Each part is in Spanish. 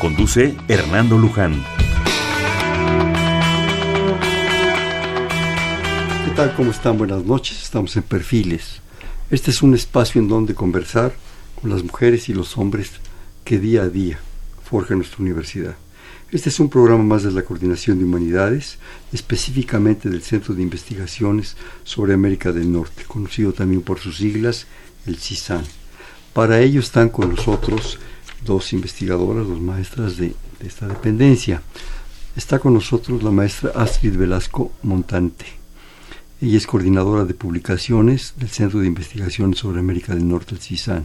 Conduce Hernando Luján. ¿Qué tal? ¿Cómo están? Buenas noches. Estamos en Perfiles. Este es un espacio en donde conversar con las mujeres y los hombres que día a día forjan nuestra universidad. Este es un programa más de la Coordinación de Humanidades, específicamente del Centro de Investigaciones sobre América del Norte, conocido también por sus siglas, el CISAN. Para ello están con nosotros dos investigadoras, dos maestras de, esta dependencia. Está con nosotros la maestra Astrid Velasco Montante. Ella es coordinadora de publicaciones del Centro de Investigación sobre América del Norte, el CISAN.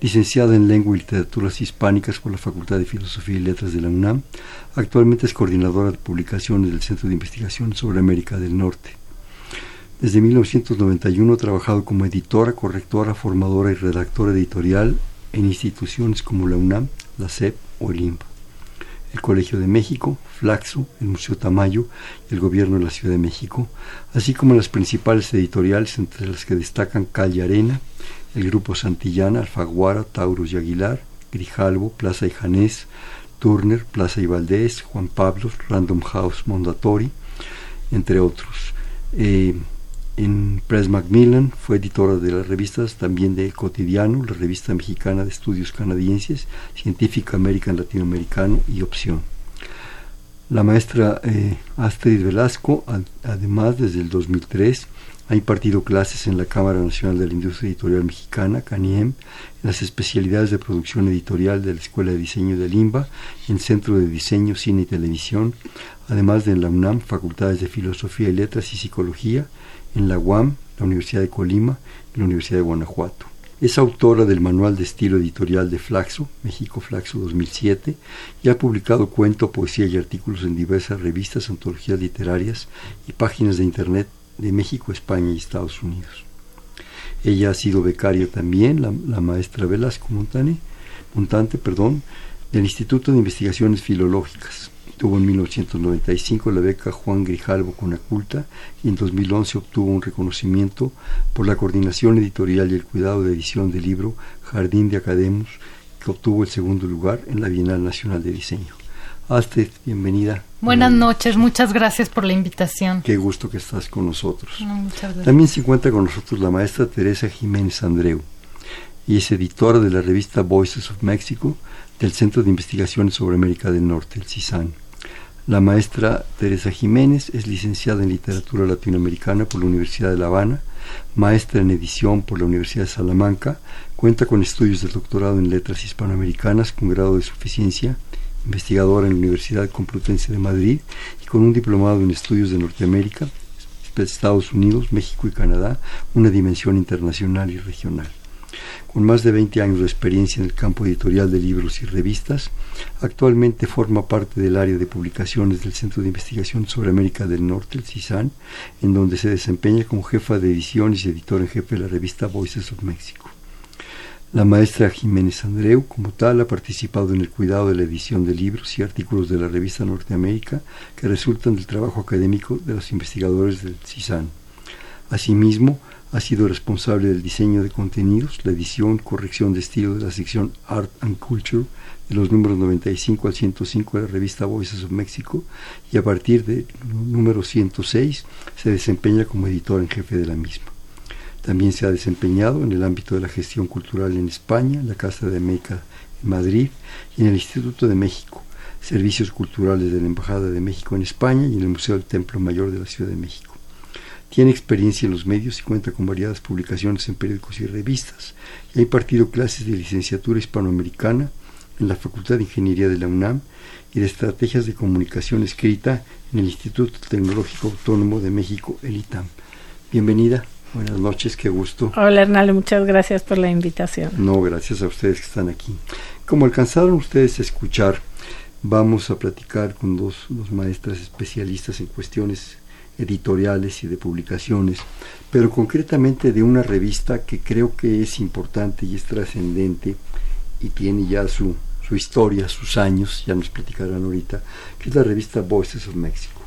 Licenciada en Lengua y Literaturas Hispánicas por la Facultad de Filosofía y Letras de la UNAM, actualmente es coordinadora de publicaciones del Centro de Investigación sobre América del Norte. Desde 1991 ha trabajado como editora, correctora, formadora y redactora editorial en instituciones como la UNAM, la SEP o el INPA, el Colegio de México, Flaxo, el Museo Tamayo y el Gobierno de la Ciudad de México, así como las principales editoriales entre las que destacan Calle Arena, el Grupo Santillana, Alfaguara, Tauros y Aguilar, Grijalvo, Plaza y Janés, Turner, Plaza y Valdés, Juan Pablo, Random House Mondatori, entre otros. Eh, en Press Macmillan, fue editora de las revistas también de Cotidiano, la revista mexicana de estudios canadienses, Científica American Latinoamericano y Opción. La maestra eh, Astrid Velasco, además desde el 2003, ha impartido clases en la Cámara Nacional de la Industria Editorial Mexicana, CANIEM, en las especialidades de producción editorial de la Escuela de Diseño de Limba, en Centro de Diseño, Cine y Televisión, además de en la UNAM, Facultades de Filosofía y Letras y Psicología, en la UAM, la Universidad de Colima y la Universidad de Guanajuato. Es autora del Manual de Estilo Editorial de Flaxo, México Flaxo 2007, y ha publicado cuento, poesía y artículos en diversas revistas, antologías literarias y páginas de Internet de México, España y Estados Unidos. Ella ha sido becaria también, la, maestra Velasco Montane, Montante, perdón, del Instituto de Investigaciones Filológicas, Tuvo en 1995 la beca Juan Grijalvo Conaculta y en 2011 obtuvo un reconocimiento por la coordinación editorial y el cuidado de edición del libro Jardín de Academos, que obtuvo el segundo lugar en la Bienal Nacional de Diseño. Astrid, bienvenida. Buenas noches, muchas gracias por la invitación. Qué gusto que estás con nosotros. También se encuentra con nosotros la maestra Teresa Jiménez Andreu y es editora de la revista Voices of Mexico del Centro de Investigaciones sobre América del Norte, el CISAN. La maestra Teresa Jiménez es licenciada en Literatura Latinoamericana por la Universidad de La Habana, maestra en edición por la Universidad de Salamanca, cuenta con estudios de doctorado en Letras Hispanoamericanas con grado de suficiencia, investigadora en la Universidad Complutense de Madrid y con un diplomado en estudios de Norteamérica, Estados Unidos, México y Canadá, una dimensión internacional y regional con más de 20 años de experiencia en el campo editorial de libros y revistas, actualmente forma parte del área de publicaciones del Centro de Investigación sobre América del Norte, el CISAN, en donde se desempeña como jefa de ediciones y editor en jefe de la revista Voices of Mexico. La maestra Jiménez Andreu, como tal, ha participado en el cuidado de la edición de libros y artículos de la revista Norteamérica que resultan del trabajo académico de los investigadores del CISAN. Asimismo, ha sido responsable del diseño de contenidos, la edición, corrección de estilo de la sección Art and Culture de los números 95 al 105 de la revista Voices of Mexico y a partir del número 106 se desempeña como editor en jefe de la misma. También se ha desempeñado en el ámbito de la gestión cultural en España, en la Casa de América en Madrid y en el Instituto de México, servicios culturales de la Embajada de México en España y en el Museo del Templo Mayor de la Ciudad de México. Tiene experiencia en los medios y cuenta con variadas publicaciones en periódicos y revistas. Y ha impartido clases de licenciatura hispanoamericana en la Facultad de Ingeniería de la UNAM y de Estrategias de Comunicación Escrita en el Instituto Tecnológico Autónomo de México, el ITAM. Bienvenida. Buenas noches, qué gusto. Hola Hernán, muchas gracias por la invitación. No, gracias a ustedes que están aquí. Como alcanzaron ustedes a escuchar, Vamos a platicar con dos, dos maestras especialistas en cuestiones editoriales y de publicaciones, pero concretamente de una revista que creo que es importante y es trascendente y tiene ya su, su historia, sus años, ya nos platicarán ahorita, que es la revista Voices of Mexico.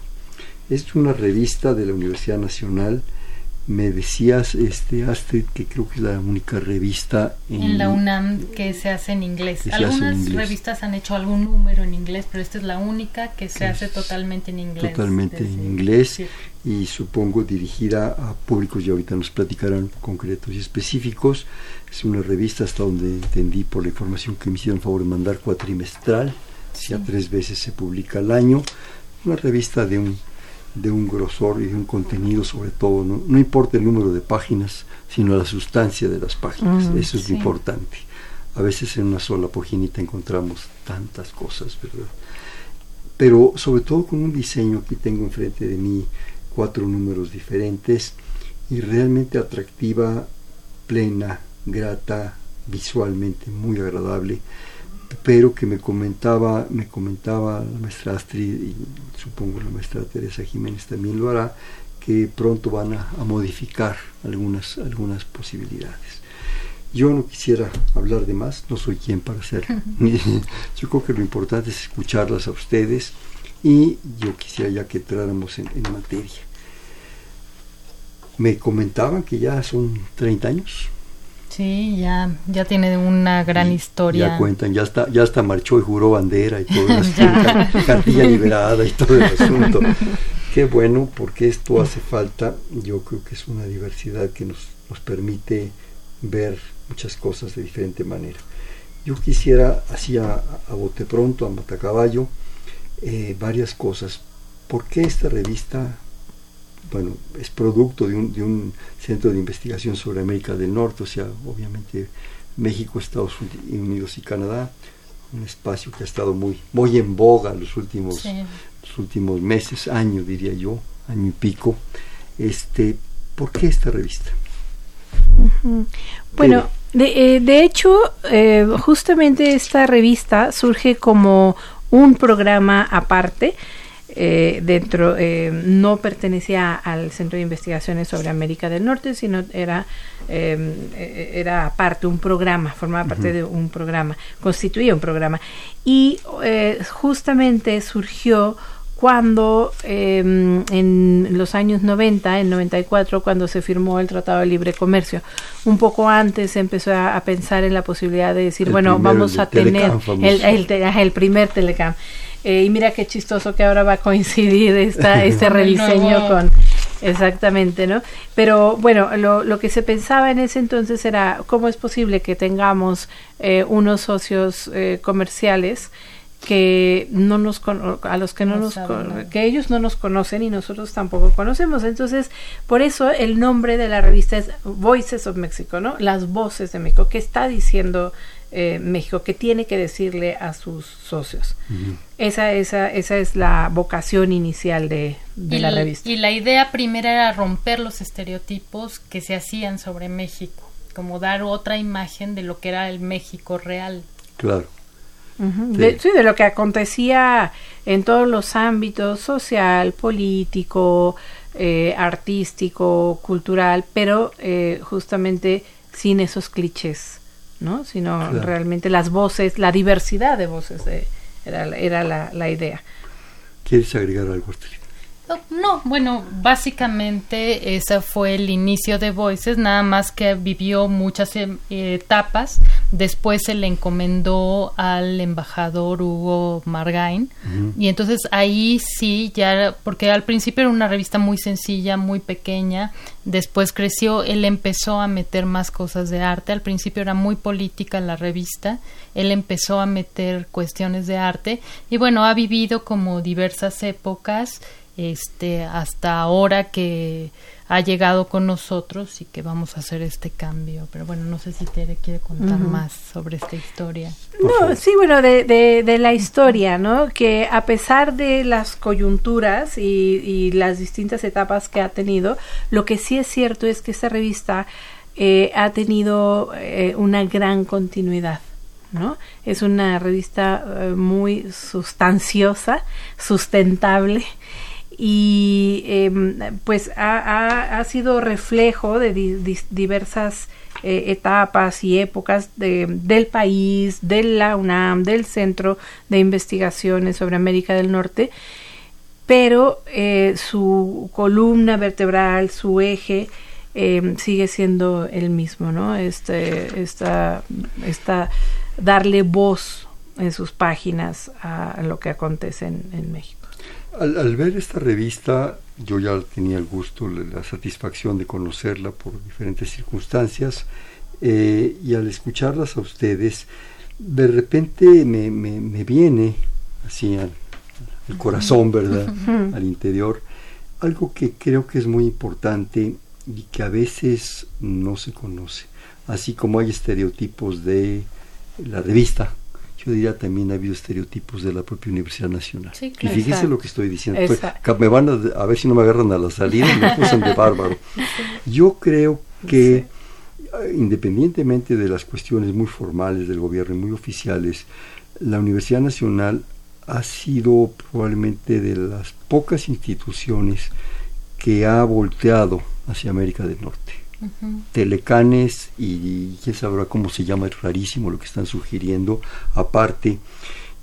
Es una revista de la Universidad Nacional me decías, este Astrid, que creo que es la única revista en, la UNAM que se hace en inglés. Algunas revistas han hecho algún número en inglés, pero esta es la única que se hace totalmente en inglés. Totalmente en inglés y supongo dirigida a públicos, y ahorita nos platicarán concretos y específicos. Es una revista hasta donde entendí por la información que me hicieron favor de mandar cuatrimestral, ya tres veces se publica al año. Una revista de un de un grosor y de un contenido sobre todo, no, no importa el número de páginas, sino la sustancia de las páginas, eso es lo importante. A veces en una sola paginita encontramos tantas cosas, ¿verdad? Pero sobre todo con un diseño, aquí tengo enfrente de mí cuatro números diferentes y realmente atractiva, plena, grata, visualmente muy agradable pero que me comentaba, me comentaba la maestra Astrid y supongo la maestra Teresa Jiménez también lo hará, que pronto van a, modificar algunas, algunas posibilidades. Yo no quisiera hablar de más, no soy quien para hacerlo. yo creo que lo importante es escucharlas a ustedes y yo quisiera ya que entráramos en, en materia. Me comentaban que ya son 30 años Sí, ya, ya tiene una gran historia. Ya cuentan, ya está, ya hasta marchó y juró bandera y todo, cartilla liberada y todo el asunto. Qué bueno, porque esto hace falta, yo creo que es una diversidad que nos, nos permite ver muchas cosas de diferente manera. Yo quisiera, así a, bote pronto, a matacaballo, eh, varias cosas. ¿Por qué esta revista bueno, es producto de un, de un centro de investigación sobre América del Norte, o sea, obviamente México, Estados Unidos y Canadá, un espacio que ha estado muy, muy en boga los últimos, los últimos meses, año diría yo, año y pico. Este, ¿Por qué esta revista? Bueno, de, eh, de hecho, eh, justamente esta revista surge como un programa aparte eh, dentro eh, no pertenecía al Centro de Investigaciones sobre América del Norte, sino era em, eh, era aparte un programa, formaba parte de un programa, constituía un programa. Y justamente surgió cuando em, en los años 90, en 94, cuando se firmó el Tratado de Libre Comercio, un poco antes se empezó a, pensar en la posibilidad de decir, bueno, vamos a tener el, el, el, primer Telecam. Eh, y mira qué chistoso que ahora va a coincidir esta, este rediseño con... Exactamente, ¿no? Pero bueno, lo, lo, que se pensaba en ese entonces era cómo es posible que tengamos eh, unos socios eh, comerciales que no nos a los que no, nos que ellos no nos conocen y nosotros tampoco conocemos entonces por eso el nombre de la revista es Voices of Mexico no las voces de México. Qué está diciendo eh, México que tiene que decirle a sus socios. Esa esa esa es la vocación inicial de, la revista. y la idea primera era romper los estereotipos que se hacían sobre México como dar otra imagen de lo que era el México real. Claro. De, sí, de lo que acontecía en todos los ámbitos, social, político, eh, artístico, cultural, pero eh, justamente sin esos clichés, ¿no? Sino realmente las voces, la diversidad de voces era, era la, la, idea. ¿Quieres agregar algo, no, bueno, básicamente ese fue el inicio de Voices, nada más que vivió muchas eh, etapas. Después se le encomendó al embajador Hugo Margain. Y entonces ahí sí, ya, porque al principio era una revista muy sencilla, muy pequeña. Después creció, él empezó a meter más cosas de arte. Al principio era muy política la revista. Él empezó a meter cuestiones de arte. Y bueno, ha vivido como diversas épocas este hasta ahora que ha llegado con nosotros y que vamos a hacer este cambio. Pero bueno, no sé si Tere quiere contar más sobre esta historia. No, sí, bueno, de, de, la historia, ¿no? Que a pesar de las coyunturas y, y, las distintas etapas que ha tenido, lo que sí es cierto es que esta revista eh, ha tenido eh, una gran continuidad. ¿no? Es una revista eh, muy sustanciosa, sustentable y em, pues ha, ha, sido reflejo de diversas eh, etapas y épocas de, del país, de la UNAM, del Centro de Investigaciones sobre América del Norte, pero eh, su columna vertebral, su eje, em, sigue siendo el mismo, ¿no? Este, esta, esta, darle voz en sus páginas a, lo que acontece en México. Al, ver esta revista, yo ya tenía el gusto, la, satisfacción de conocerla por diferentes circunstancias, eh, y al escucharlas a ustedes, de repente me, me, viene así al, corazón, ¿verdad? al interior, algo que creo que es muy importante y que a veces no se conoce, así como hay estereotipos de la revista, yo diría también ha habido estereotipos de la propia Universidad Nacional. y fíjese lo que estoy diciendo. Pues, me van a, ver si no me agarran a la salida y me pusen de bárbaro. Yo creo que eh, independientemente de las cuestiones muy formales del gobierno y muy oficiales, la Universidad Nacional ha sido probablemente de las pocas instituciones que ha volteado hacia América del Norte telecanes y ya sabrá cómo se llama, es rarísimo lo que están sugiriendo. Aparte,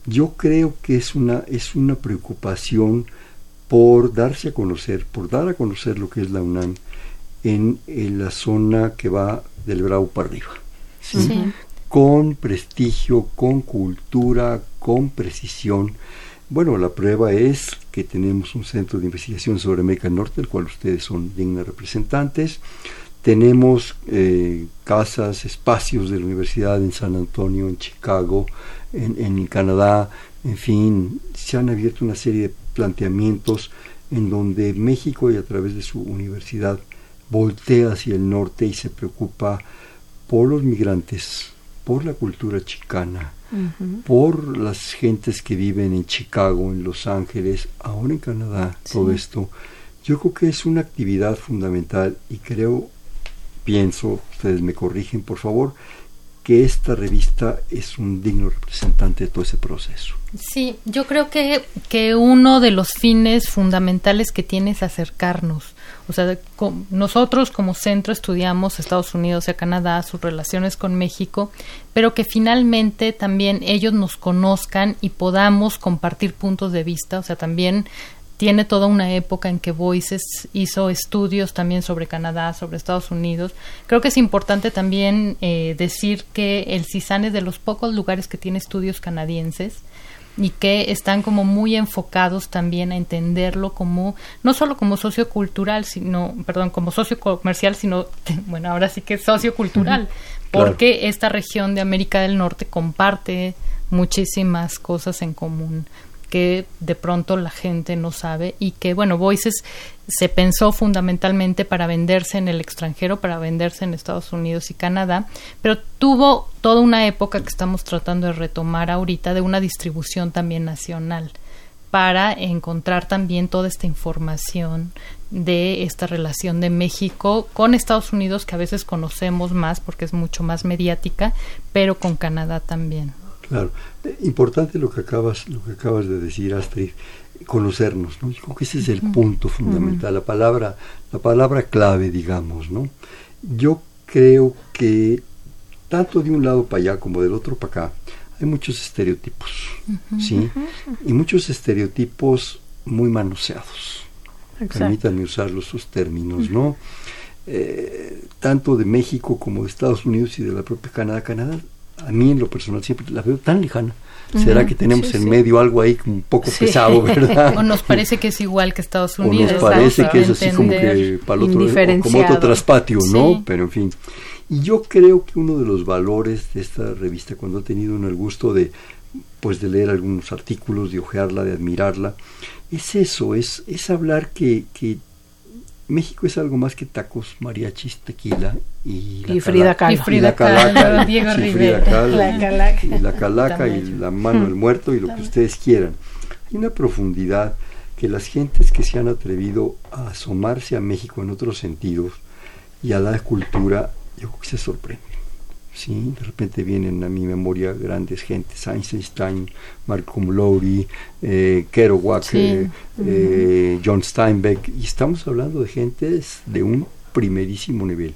yo creo que es una, es una preocupación por darse a conocer, por dar a conocer lo que es la UNAM en, la zona que va del Bravo para arriba. Con prestigio, con cultura, con precisión. Bueno, la prueba es que tenemos un centro de investigación sobre América Norte, del cual ustedes son dignas representantes. Tenemos eh, casas, espacios de la universidad en San Antonio, en Chicago, en, en Canadá, en fin, se han abierto una serie de planteamientos en donde México y a través de su universidad voltea hacia el norte y se preocupa por los migrantes, por la cultura chicana, por las gentes que viven en Chicago, en Los Ángeles, ahora en Canadá, todo esto. Yo creo que es una actividad fundamental y creo pienso, ustedes me corrigen por favor, que esta revista es un digno representante de todo ese proceso. Sí, yo creo que, que uno de los fines fundamentales que tiene es acercarnos. O sea, nosotros como centro estudiamos Estados Unidos y a Canadá, sus relaciones con México, pero que finalmente también ellos nos conozcan y podamos compartir puntos de vista. O sea, también tiene toda una época en que Voices hizo estudios también sobre Canadá, sobre Estados Unidos. Creo que es importante también eh, decir que el CISAN es de los pocos lugares que tiene estudios canadienses y que están como muy enfocados también a entenderlo como no solo como sociocultural, sino perdón, como socio comercial, sino bueno, ahora sí que sociocultural, porque esta región de América del Norte comparte muchísimas cosas en común que de pronto la gente no sabe y que, bueno, Voices se pensó fundamentalmente para venderse en el extranjero, para venderse en Estados Unidos y Canadá, pero tuvo toda una época que estamos tratando de retomar ahorita de una distribución también nacional para encontrar también toda esta información de esta relación de México con Estados Unidos que a veces conocemos más porque es mucho más mediática, pero con Canadá también. Claro, importante lo que acabas, lo que acabas de decir, Astrid, conocernos, ¿no? Yo creo que ese es el punto fundamental, la palabra, la palabra clave, digamos, ¿no? Yo creo que tanto de un lado para allá como del otro para acá, hay muchos estereotipos, ¿sí? Y muchos estereotipos muy manoseados. Permítanme usar los sus términos, ¿no? Eh, tanto de México como de Estados Unidos y de la propia Canadá. Canadá a mí en lo personal siempre la veo tan lejana. ¿Será que tenemos en medio algo ahí un poco pesado, verdad? o nos parece que es igual que Estados Unidos. O nos parece que es así como que para el otro, como otro traspatio, ¿no? Pero en fin. Y yo creo que uno de los valores de esta revista, cuando he tenido el gusto de pues de leer algunos artículos, de ojearla, de admirarla, es eso, es, es hablar que, que México es algo más que tacos, mariachis, tequila y, la Frida Kahlo. Y Frida Kahlo, Diego Rivera. la calaca. Y la calaca y la mano del muerto y lo que ustedes quieran. Hay una profundidad que las gentes que se han atrevido a asomarse a México en otros sentidos y a la cultura, yo creo que se sorprenden. ¿Sí? De repente vienen a mi memoria grandes gentes, Einstein, Malcolm Lowry, eh, Kerouac, eh, eh, John Steinbeck, y estamos hablando de gentes de un primerísimo nivel.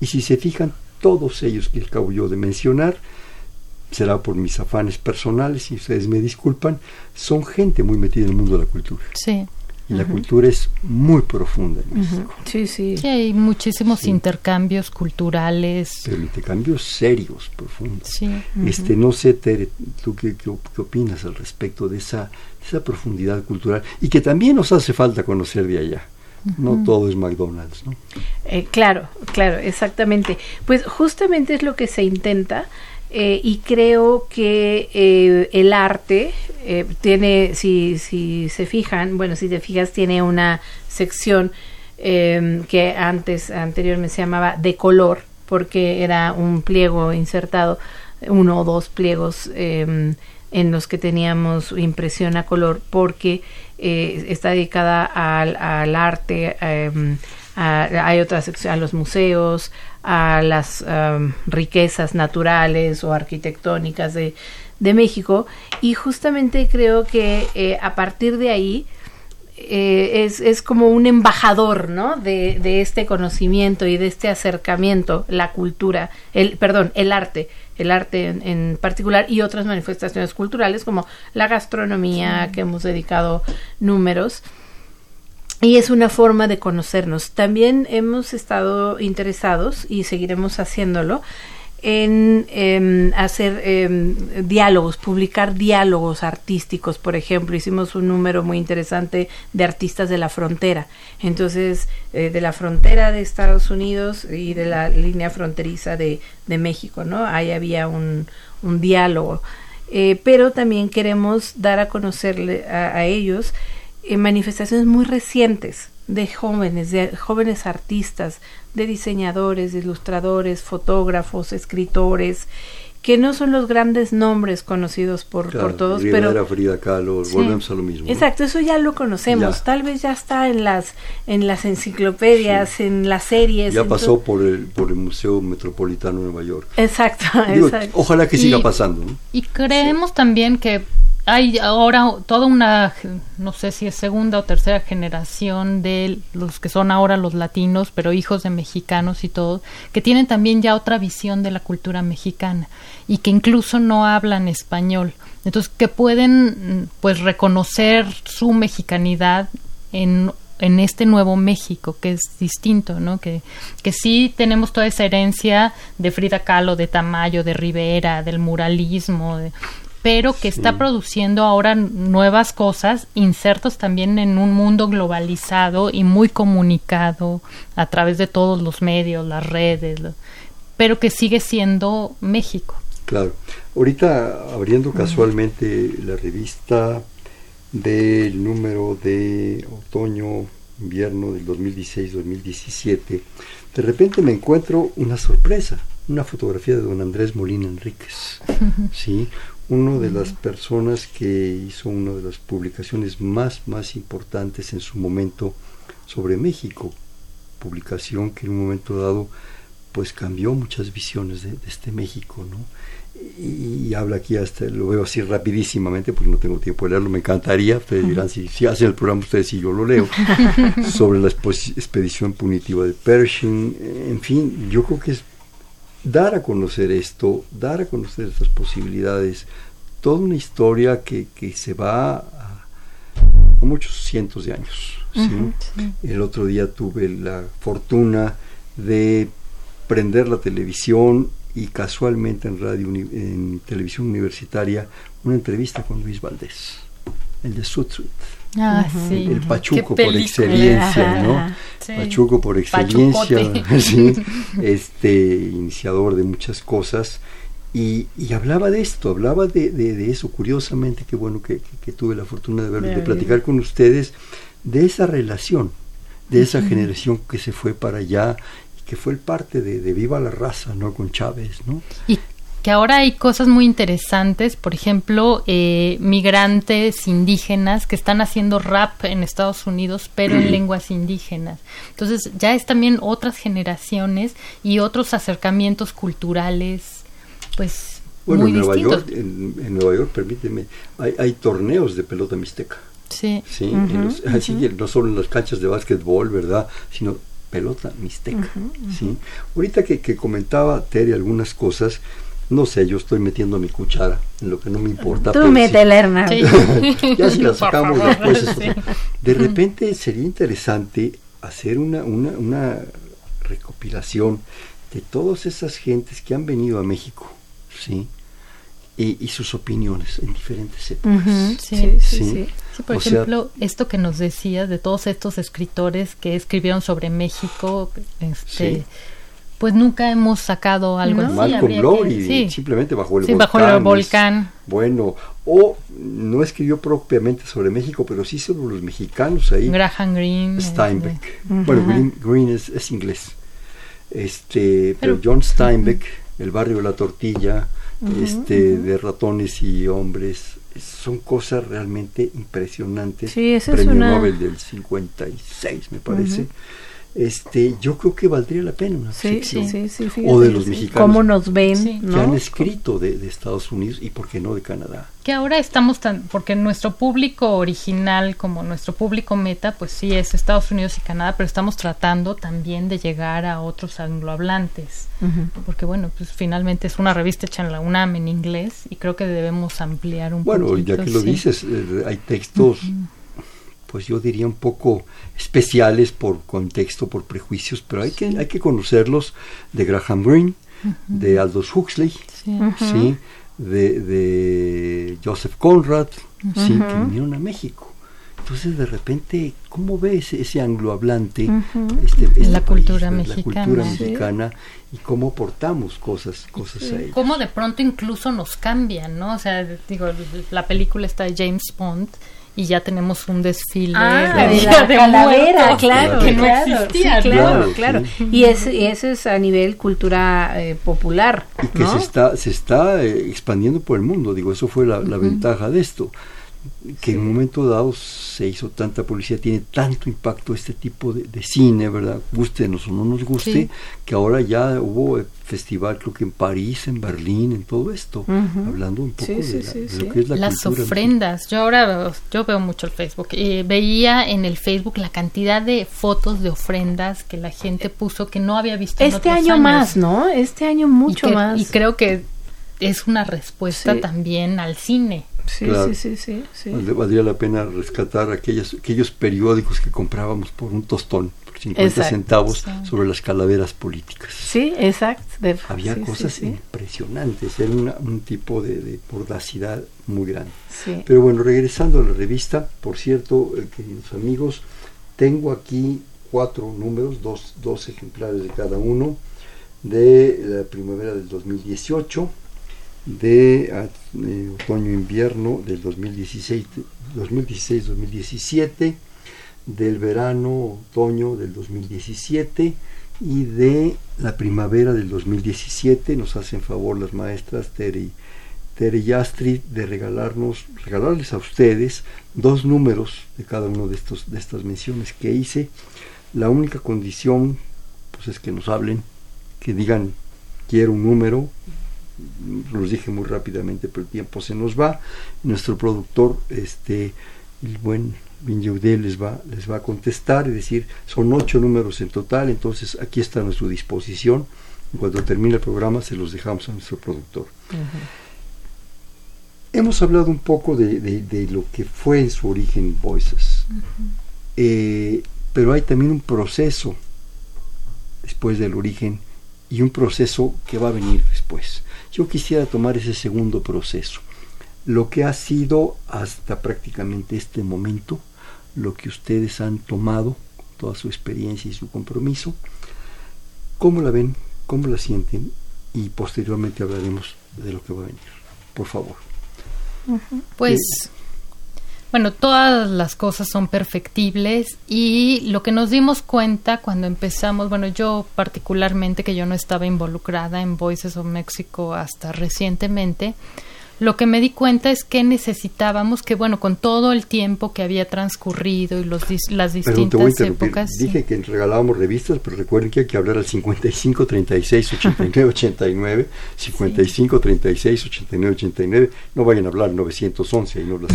Y si se fijan, todos ellos que acabo yo de mencionar, será por mis afanes personales, y ustedes me disculpan, son gente muy metida en el mundo de la cultura. Sí. Y la cultura es muy profunda en México. Sí, sí. Sí, hay muchísimos intercambios culturales. Pero intercambios serios, profundos. Sí. Este, no sé, Tere, tú qué, qué, qué opinas al respecto de esa, esa profundidad cultural y que también nos hace falta conocer de allá. No todo es McDonald's, ¿no? Eh, claro, claro, exactamente. Pues justamente es lo que se intenta eh, y creo que eh, el arte eh, tiene, si, si se fijan, bueno, si te fijas, tiene una sección em, que antes, anteriormente se llamaba de color, porque era un pliego insertado, uno o dos pliegos em, en los que teníamos impresión a color, porque está dedicada al, al arte, em, a, hay otra sección, a los museos, a las um, riquezas naturales o arquitectónicas de, de, México y justamente creo que eh, a partir de ahí eh, es, es, como un embajador ¿no? de, de, este conocimiento y de este acercamiento, la cultura, el, perdón, el arte, el arte en, en particular y otras manifestaciones culturales como la gastronomía sí. que hemos dedicado números y es una forma de conocernos. También hemos estado interesados y seguiremos haciéndolo en eh, hacer eh, diálogos, publicar diálogos artísticos, por ejemplo, hicimos un número muy interesante de artistas de la frontera, entonces eh, de la frontera de Estados Unidos y de la línea fronteriza de, de México, ¿no? Ahí había un, un diálogo, eh, pero también queremos dar a conocerle a, a ellos en manifestaciones muy recientes de jóvenes, de jóvenes artistas, de diseñadores, de ilustradores, fotógrafos, escritores, que no son los grandes nombres conocidos por, claro, por todos, Rivera, pero Frida Kahlo, sí. volvemos a lo mismo. Exacto, eso ya lo conocemos, ya. tal vez ya está en las en las enciclopedias, sí. en las series. Ya pasó todo. por el por el Museo Metropolitano de Nueva York. Exacto, Digo, exacto. Ojalá que siga pasando. ¿no? Y creemos sí. también que hay ahora toda una, no sé si es segunda o tercera generación de los que son ahora los latinos, pero hijos de mexicanos y todo, que tienen también ya otra visión de la cultura mexicana y que incluso no hablan español. Entonces, que pueden pues reconocer su mexicanidad en este nuevo México que es distinto, ¿no? Que, que sí tenemos toda esa herencia de Frida Kahlo, de Tamayo, de Rivera, del muralismo, de, pero que está produciendo ahora nuevas cosas, insertos también en un mundo globalizado y muy comunicado a través de todos los medios, las redes, pero que sigue siendo México. Claro. Ahorita abriendo casualmente la revista del número de otoño invierno del 2016-2017, de repente me encuentro una sorpresa, una fotografía de don Andrés Molina Enríquez, ¿sí? Una de las personas que hizo una de las publicaciones más, más importantes en su momento sobre México, publicación que en un momento dado pues cambió muchas visiones de, de este México, ¿no? Y, y, habla aquí hasta, lo veo así rapidísimamente porque no tengo tiempo de leerlo, me encantaría, ustedes dirán, si, si hacen el programa ustedes y yo lo leo, sobre la expedición punitiva de Pershing, en fin, yo creo que es dar a conocer esto, dar a conocer estas posibilidades, toda una historia que, que se va a, a, muchos cientos de años. ¿sí? Uh -huh, sí. El otro día tuve la fortuna de prender la televisión y casualmente en radio en televisión universitaria una entrevista con Luis Valdés, el de Sutruth. Ah, uh -huh. sí. El Pachuco por excelencia, ¿no? Sí. Pachuco por excelencia, sí, este iniciador de muchas cosas. Y, y hablaba de esto, hablaba de, de, de, eso, curiosamente, qué bueno que, que, que tuve la fortuna de, ver, de platicar con ustedes, de esa relación, de esa uh -huh. generación que se fue para allá que fue el parte de, de, Viva la Raza, ¿no? Con Chávez, ¿no? Y que ahora hay cosas muy interesantes, por ejemplo, eh, migrantes indígenas que están haciendo rap en Estados Unidos, pero en lenguas indígenas. Entonces ya es también otras generaciones y otros acercamientos culturales pues bueno, muy en Nueva distintos. York, en, en Nueva York, permíteme, hay, hay torneos de pelota mixteca. Sí. Sí, en los- así que no solo en las canchas de básquetbol, ¿verdad? Sino pelota mixteca. ¿sí? Ahorita que, que comentaba Terry algunas cosas, no sé, yo estoy metiendo mi cuchara en lo que no me importa. Tú sí- métela, Hernán. Sí. ya si la sacamos favor, después. sí. De repente sería interesante hacer una, una, una recopilación de todas esas gentes que han venido a México, ¿sí? Y, y sus opiniones en diferentes épocas. Sí. sí, sí, Sí. sí. Sí, por O sea- ejemplo, esto que nos decías de todos estos escritores que escribieron sobre México, este, Sí. Pues nunca hemos sacado algo No. así. Malcolm sí. simplemente bajo el Sí, volcán. bajo el es- volcán. Bueno, o no escribió propiamente sobre México, pero sí sobre los mexicanos ahí. Graham Greene. Steinbeck. este, Bueno, Green, Green es, es inglés. Este, pero, Pero- John Steinbeck, El barrio de la tortilla, este, de ratones y hombres, son cosas realmente impresionantes. Sí, esa es Premio una- Nobel del 56, me parece. Este, yo creo que valdría la pena una Sí, sección. sí, sí, sí, O de fíjate, los sí. mexicanos Cómo nos ven, Sí. que ¿no? han escrito de, de Estados Unidos y por qué no de Canadá. Que ahora estamos tan, porque nuestro público original, como nuestro público meta, pues sí es Estados Unidos y Canadá, pero estamos tratando también de llegar a otros anglohablantes. Ujú. Porque bueno, pues finalmente es una revista hecha en la UNAM en inglés y creo que debemos ampliar un Bueno, poquito. ya que lo dices, eh, hay textos, pues yo diría un poco especiales por contexto, por prejuicios, pero hay que hay que conocerlos de Graham Greene, de Aldous Huxley, Sí. sí, de, de Joseph Conrad, sí, que vinieron a México. Entonces, de repente, ¿cómo ves ese anglohablante? este, este La cultura país, La mexicana. cultura Sí. mexicana y cómo aportamos cosas, cosas a ellos. Cómo de pronto incluso nos cambian, ¿no? O sea, digo, la película está de James Bond y ya tenemos un desfile Ah, de, la de calavera, claro, que no claro, existía, claro, Claro, claro. sí. Y ese, ese es a nivel cultura eh, popular, y que ¿no? se está se está eh, expandiendo por el mundo digo eso fue la, la ventaja de esto que en un momento dado se hizo tanta publicidad tiene tanto impacto este tipo de, de cine verdad gustenos o no nos guste Sí. que ahora ya hubo eh, festival creo que en París en Berlín en todo esto hablando un poco Sí, de, sí, la- sí, de sí. lo que es la Las cultura ofrendas. Yo ahora yo veo mucho el Facebook y veía en el Facebook la cantidad de fotos de ofrendas que la gente puso que no había visto en Este otros año años. más, ¿no? Este año Y mucho que- más. Y creo que es una respuesta Sí. también al cine. Sí, Claro. sí, sí, Valdría la pena rescatar aquellas, aquellos periódicos que comprábamos por un tostón, por 50 Exacto. centavos, Sí. sobre las calaveras políticas. Sí, exacto. de- Había sí, cosas impresionantes, era una- un tipo de, de mordacidad muy grande. Pero bueno, regresando a la revista, por cierto, eh, queridos amigos, tengo aquí cuatro números, dos, dos ejemplares de cada uno, de la primavera del 2018, de ah, eh, otoño-invierno del 2016 2016-2017, del verano-otoño del 2017 y de la primavera del 2017. Nos hacen favor las maestras Tere y, Tere y Astrid de regalarnos, regalarles a ustedes dos números de cada uno de de estas menciones que hice. La única condición pues es que nos hablen, que digan quiero un número, los dije muy rápidamente, pero el tiempo se nos va. Nuestro productor, este, el buen Vinyaudé les va, les va a contestar y decir, son ocho números en total, entonces aquí está a nuestra disposición. En cuanto termine el programa, se los dejamos a nuestro productor. Hemos hablado un poco de, de- de lo que fue en su origen Voices, Eh, pero hay también un proceso después del origen y un proceso que va a venir después. Yo quisiera tomar ese segundo proceso, lo que ha sido hasta prácticamente este momento, lo que ustedes han tomado, toda su experiencia y su compromiso, cómo la ven, cómo la sienten y posteriormente hablaremos de lo que va a venir. Por favor. Pues, bueno, todas las cosas son perfectibles y lo que nos dimos cuenta cuando empezamos, bueno, yo particularmente que yo no estaba involucrada en Voices of Mexico hasta recientemente, lo que me di cuenta es que necesitábamos que, bueno, con todo el tiempo que había transcurrido y los, las distintas épocas. Dije que regalábamos revistas, pero recuerden que hay que hablar al 55 36 89 89, 55 36 89 89. No vayan a hablar 911 y no las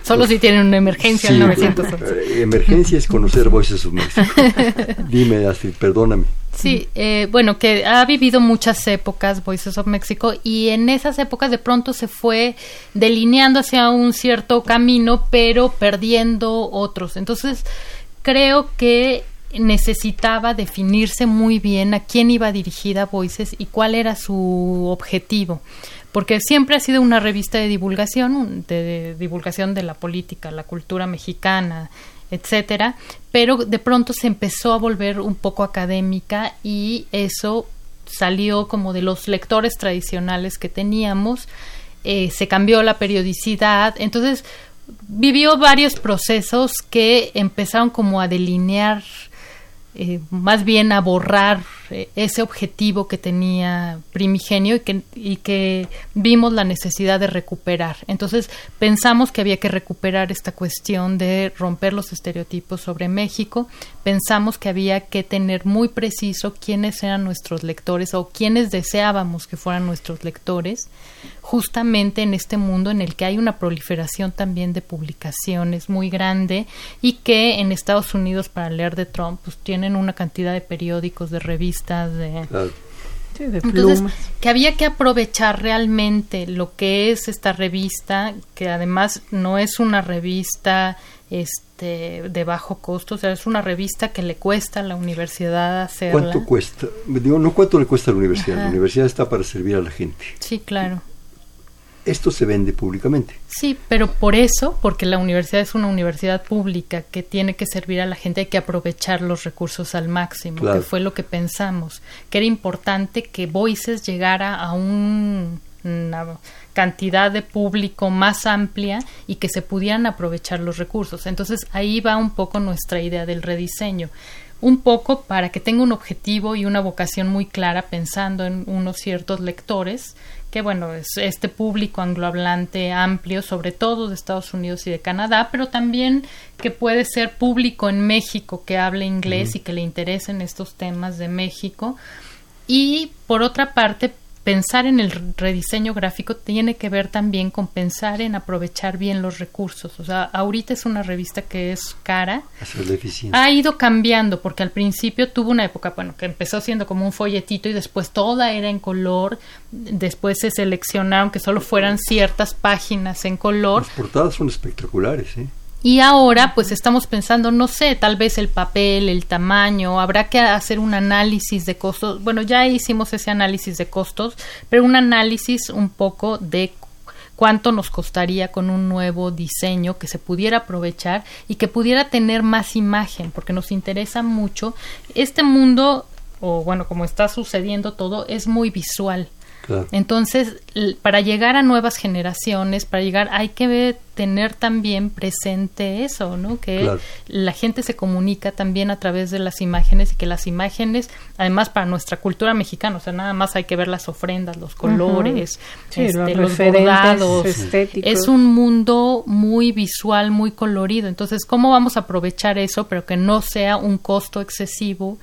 Solo si tienen una emergencia al 911. Eh, emergencia es conocer Voices of. Dime, Astrid, perdóname. Sí, eh, bueno, que ha vivido muchas épocas Voices of Mexico y en esas épocas de pronto se fue delineando hacia un cierto camino, pero perdiendo otros. Entonces, creo que necesitaba definirse muy bien a quién iba dirigida Voices y cuál era su objetivo porque siempre ha sido una revista de divulgación, de divulgación de la política, la cultura mexicana, etcétera, pero de pronto se empezó a volver un poco académica y eso salió como de los lectores tradicionales que teníamos, eh, se cambió la periodicidad, entonces vivió varios procesos que empezaron como a delinear eh, más bien a borrar eh, ese objetivo que tenía primigenio y que, y que vimos la necesidad de recuperar. Entonces pensamos que había que recuperar esta cuestión de romper los estereotipos sobre México, pensamos que había que tener muy preciso quiénes eran nuestros lectores o quiénes deseábamos que fueran nuestros lectores, justamente en este mundo en el que hay una proliferación también de publicaciones muy grande y que en Estados Unidos para leer de Trump pues tienen una cantidad de periódicos, de revistas, de... Entonces, que había que aprovechar realmente lo que es esta revista, que además no es una revista este de bajo costo, o sea, es una revista que le cuesta a la universidad hacerla. ¿Cuánto cuesta? Digo, no cuánto le cuesta a la universidad, la universidad está para servir a la gente. Sí, claro esto se vende públicamente. Sí, pero por eso, porque la universidad es una universidad pública que tiene que servir a la gente, hay que aprovechar los recursos al máximo, que fue lo que pensamos, que era importante que Voices llegara a una cantidad de público más amplia y que se pudieran aprovechar los recursos. Entonces ahí va un poco nuestra idea del rediseño un poco para que tenga un objetivo y una vocación muy clara pensando en unos ciertos lectores que bueno, es este público anglohablante amplio, sobre todo de Estados Unidos y de Canadá, pero también que puede ser público en México que hable inglés y que le interesen estos temas de México. Y por otra parte, pensar en el rediseño gráfico tiene que ver también con pensar en aprovechar bien los recursos. O sea, ahorita es una revista que es cara. Ha ido cambiando porque al principio tuvo una época, bueno, que empezó siendo como un folletito y después toda era en color. Después se seleccionaron que solo fueran ciertas páginas en color. Las portadas son espectaculares, ¿eh? Y ahora pues estamos pensando, no sé, tal vez el papel, el tamaño, habrá que hacer un análisis de costos. Bueno, ya hicimos ese análisis de costos, pero un análisis un poco de cuánto nos costaría con un nuevo diseño que se pudiera aprovechar y que pudiera tener más imagen, porque nos interesa mucho. Este mundo, o bueno, como está sucediendo todo, es muy visual. Entonces, para llegar a nuevas generaciones, para llegar, hay que tener también presente eso, ¿no? Que la gente se comunica también a través de las imágenes y que las imágenes, además para nuestra cultura mexicana, o sea, nada más hay que ver las ofrendas, los colores, este, los, bordados. Es un mundo muy visual, muy colorido. Entonces, ¿cómo vamos a aprovechar eso, pero que no sea un costo excesivo?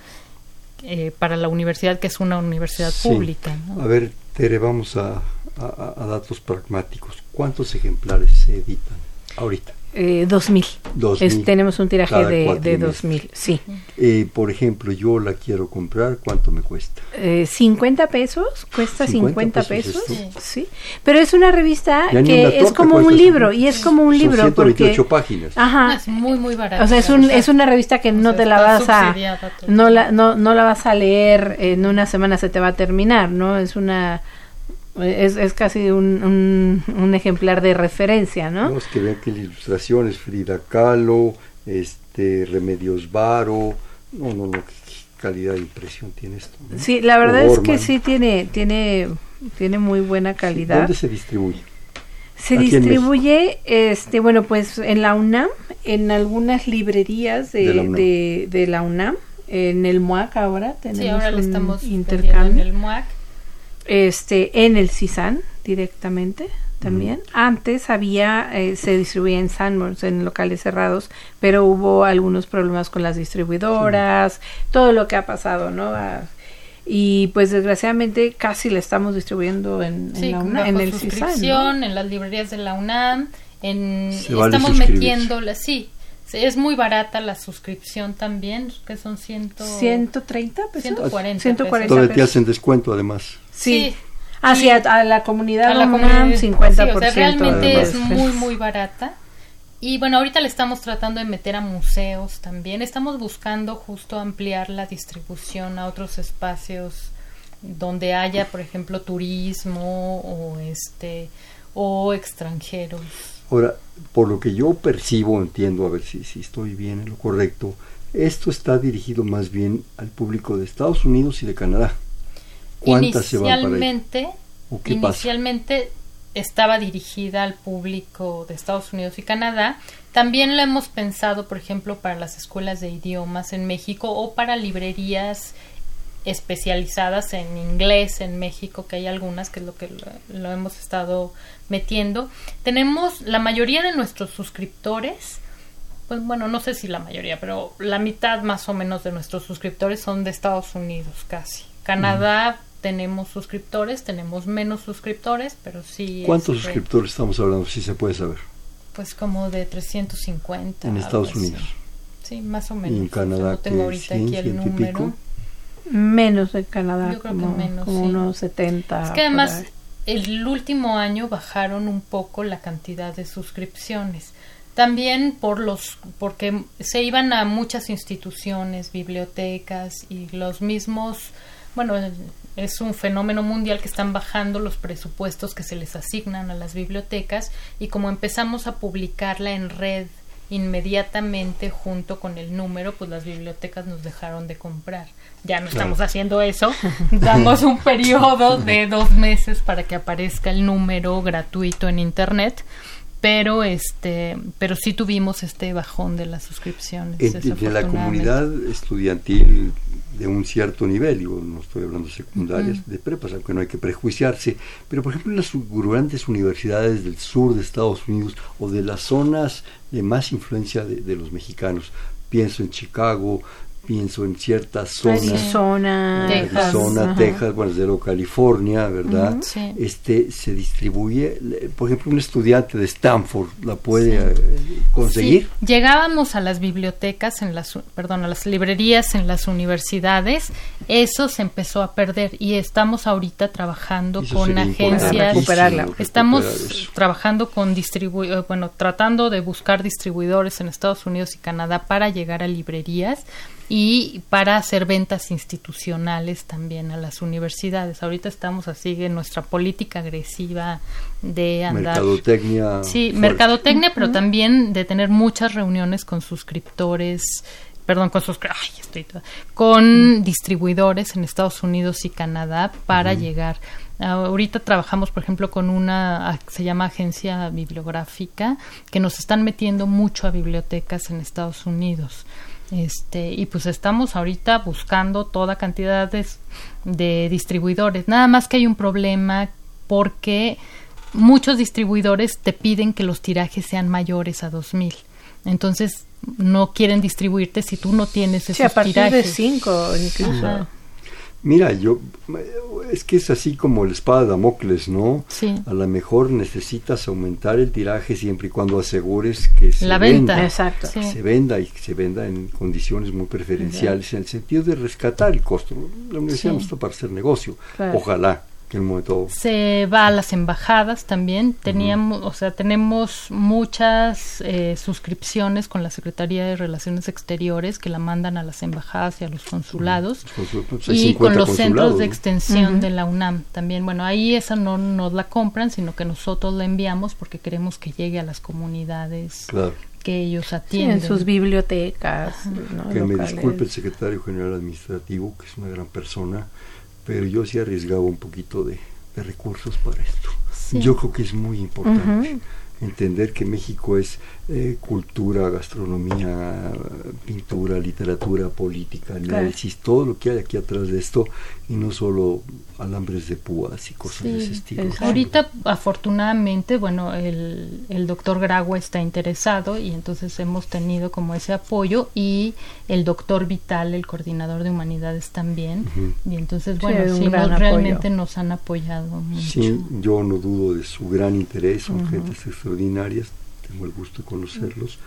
Eh, para la universidad que es una universidad pública. A ver, Tere, vamos a, datos pragmáticos. ¿Cuántos ejemplares se editan ahorita? Eh, 2000. tenemos un tiraje de, de 2000, sí. Eh, por ejemplo, yo la quiero comprar, ¿cuánto me cuesta? Eh, 50 pesos, cuesta 50, pesos, sí. Pero es una revista que es como un libro, y es como un libro. 128 páginas. Ajá. Es muy, muy barato. O sea, es, un, es una revista que no te la vas a... No la, no, no la vas a leer en una semana, se te va a terminar, ¿no? Es una es, es casi un, un, ejemplar de referencia, ¿no? es que vean que la ilustración es Frida Kahlo, este, Remedios Varo, no, no, no, qué calidad de impresión tiene esto. Sí, la verdad es que sí tiene, tiene, tiene muy buena calidad. ¿Dónde se distribuye? Se distribuye, este, bueno, pues en la UNAM, en algunas librerías de, de, la, UNAM. en el MUAC ahora tenemos sí, ahora le estamos intercambio. En el MUAC este, en el CISAN directamente también. Antes había, eh, se distribuía en Sanborns, en locales cerrados, pero hubo algunos problemas con las distribuidoras, todo lo que ha pasado, ¿no? Y pues desgraciadamente casi la estamos distribuyendo en, en, la UNAM, en el suscripción, en las librerías de la UNAM, en, estamos metiéndola, sí, es muy barata la suscripción también, que son ciento, 130 pesos. 140, 140 pesos. te hacen descuento además. Sí. Hacia a la comunidad, a la comunidad 50%. Sí, o sea, realmente es muy, muy barata. Y bueno, ahorita le estamos tratando de meter a museos también. Estamos buscando justo ampliar la distribución a otros espacios donde haya, por ejemplo, turismo o este o extranjeros. Ahora, por lo que yo percibo, entiendo, a ver si, si estoy bien en lo correcto, esto está dirigido más bien al público de Estados Unidos y de Canadá. ¿Cuántas se van para ahí? Inicialmente estaba dirigida al público de Estados Unidos y Canadá. También lo hemos pensado, por ejemplo, para las escuelas de idiomas en México o para librerías especializadas en inglés en México, que hay algunas, que es lo que lo, hemos estado metiendo. Tenemos la mayoría de nuestros suscriptores, pues bueno, no sé si la mayoría, pero la mitad más o menos de nuestros suscriptores son de Estados Unidos casi. Canadá tenemos suscriptores, tenemos menos suscriptores, pero sí. ¿Cuántos suscriptores estamos hablando, si se puede saber? Pues como de 350. En Estados Unidos. Sí, más o menos. Y en Canadá, tengo ahorita aquí el número. Menos de Canadá, Yo creo como, que menos, unos 70. Es que además el último año bajaron un poco la cantidad de suscripciones. También por los porque se iban a muchas instituciones, bibliotecas y los mismos, bueno, es un fenómeno mundial que están bajando los presupuestos que se les asignan a las bibliotecas y como empezamos a publicarla en red inmediatamente junto con el número, pues las bibliotecas nos dejaron de comprar. Ya no estamos haciendo eso. Damos un periodo de dos meses para que aparezca el número gratuito en Internet pero este pero sí tuvimos este bajón de las suscripciones de la comunidad estudiantil de un cierto nivel, digo, no estoy hablando de secundarias, de prepas, aunque no hay que prejuiciarse, pero por ejemplo en las grandes universidades del sur de Estados Unidos o de las zonas de más influencia de los mexicanos, pienso en Chicago, pienso en ciertas zonas. Arizona, Texas, Texas bueno, desde luego California, ¿verdad? Este se distribuye, por ejemplo, un estudiante de Stanford la puede eh, conseguir. Llegábamos a las bibliotecas en las perdón, a las librerías en las universidades, eso se empezó a perder y estamos ahorita trabajando con agencias. Estamos trabajando con distribu eh, bueno, tratando de buscar distribuidores en Estados Unidos y Canadá para llegar a librerías y para hacer ventas institucionales también a las universidades. Ahorita estamos así en nuestra política agresiva de andar. Mercadotecnia. Sí, mercadotecnia, pero también de tener muchas reuniones con suscriptores perdón, con sus, ay, estoy con distribuidores en Estados Unidos y Canadá para llegar. Ahorita trabajamos, por ejemplo, con una, se llama agencia bibliográfica, que nos están metiendo mucho a bibliotecas en Estados Unidos. Este, y pues estamos ahorita buscando toda cantidad de, distribuidores. Nada más que hay un problema porque muchos distribuidores te piden que los tirajes sean mayores a 2000. Entonces no quieren distribuirte si tú no tienes esos sí, a partir de 5 incluso. Mira, yo es que es así como la espada de Damocles, ¿no? Sí. A lo mejor necesitas aumentar el tiraje siempre y cuando asegures que se la venta, exacto, se venda y que se venda en condiciones muy preferenciales en el sentido de rescatar el costo. La universidad no está para hacer negocio. Ojalá momento se va a las embajadas también. Teníamos o sea tenemos muchas eh, suscripciones con la secretaría de relaciones exteriores que la mandan a las embajadas y a los consulados. Pues, y con los centros de extensión de la UNAM también. Bueno ahí esa no nos la compran sino que nosotros la enviamos porque queremos que llegue a las comunidades que ellos atienden. en sus bibliotecas. Que me disculpe el secretario general administrativo, que es una gran persona, pero yo sí arriesgaba un poquito de, recursos para esto. Yo creo que es muy importante entender que México es eh, cultura, gastronomía, pintura, literatura, política, análisis, todo lo que hay aquí atrás de esto y no solo alambres de púas y cosas de ese estilo. Ahorita, afortunadamente, bueno, el, el doctor Gragua está interesado y entonces hemos tenido como ese apoyo y el doctor Vital, el coordinador de humanidades también. Y entonces, bueno, sí, realmente nos han apoyado mucho. Sí, yo no dudo de su gran interés, son gentes extraordinarias tengo el gusto de conocerlos,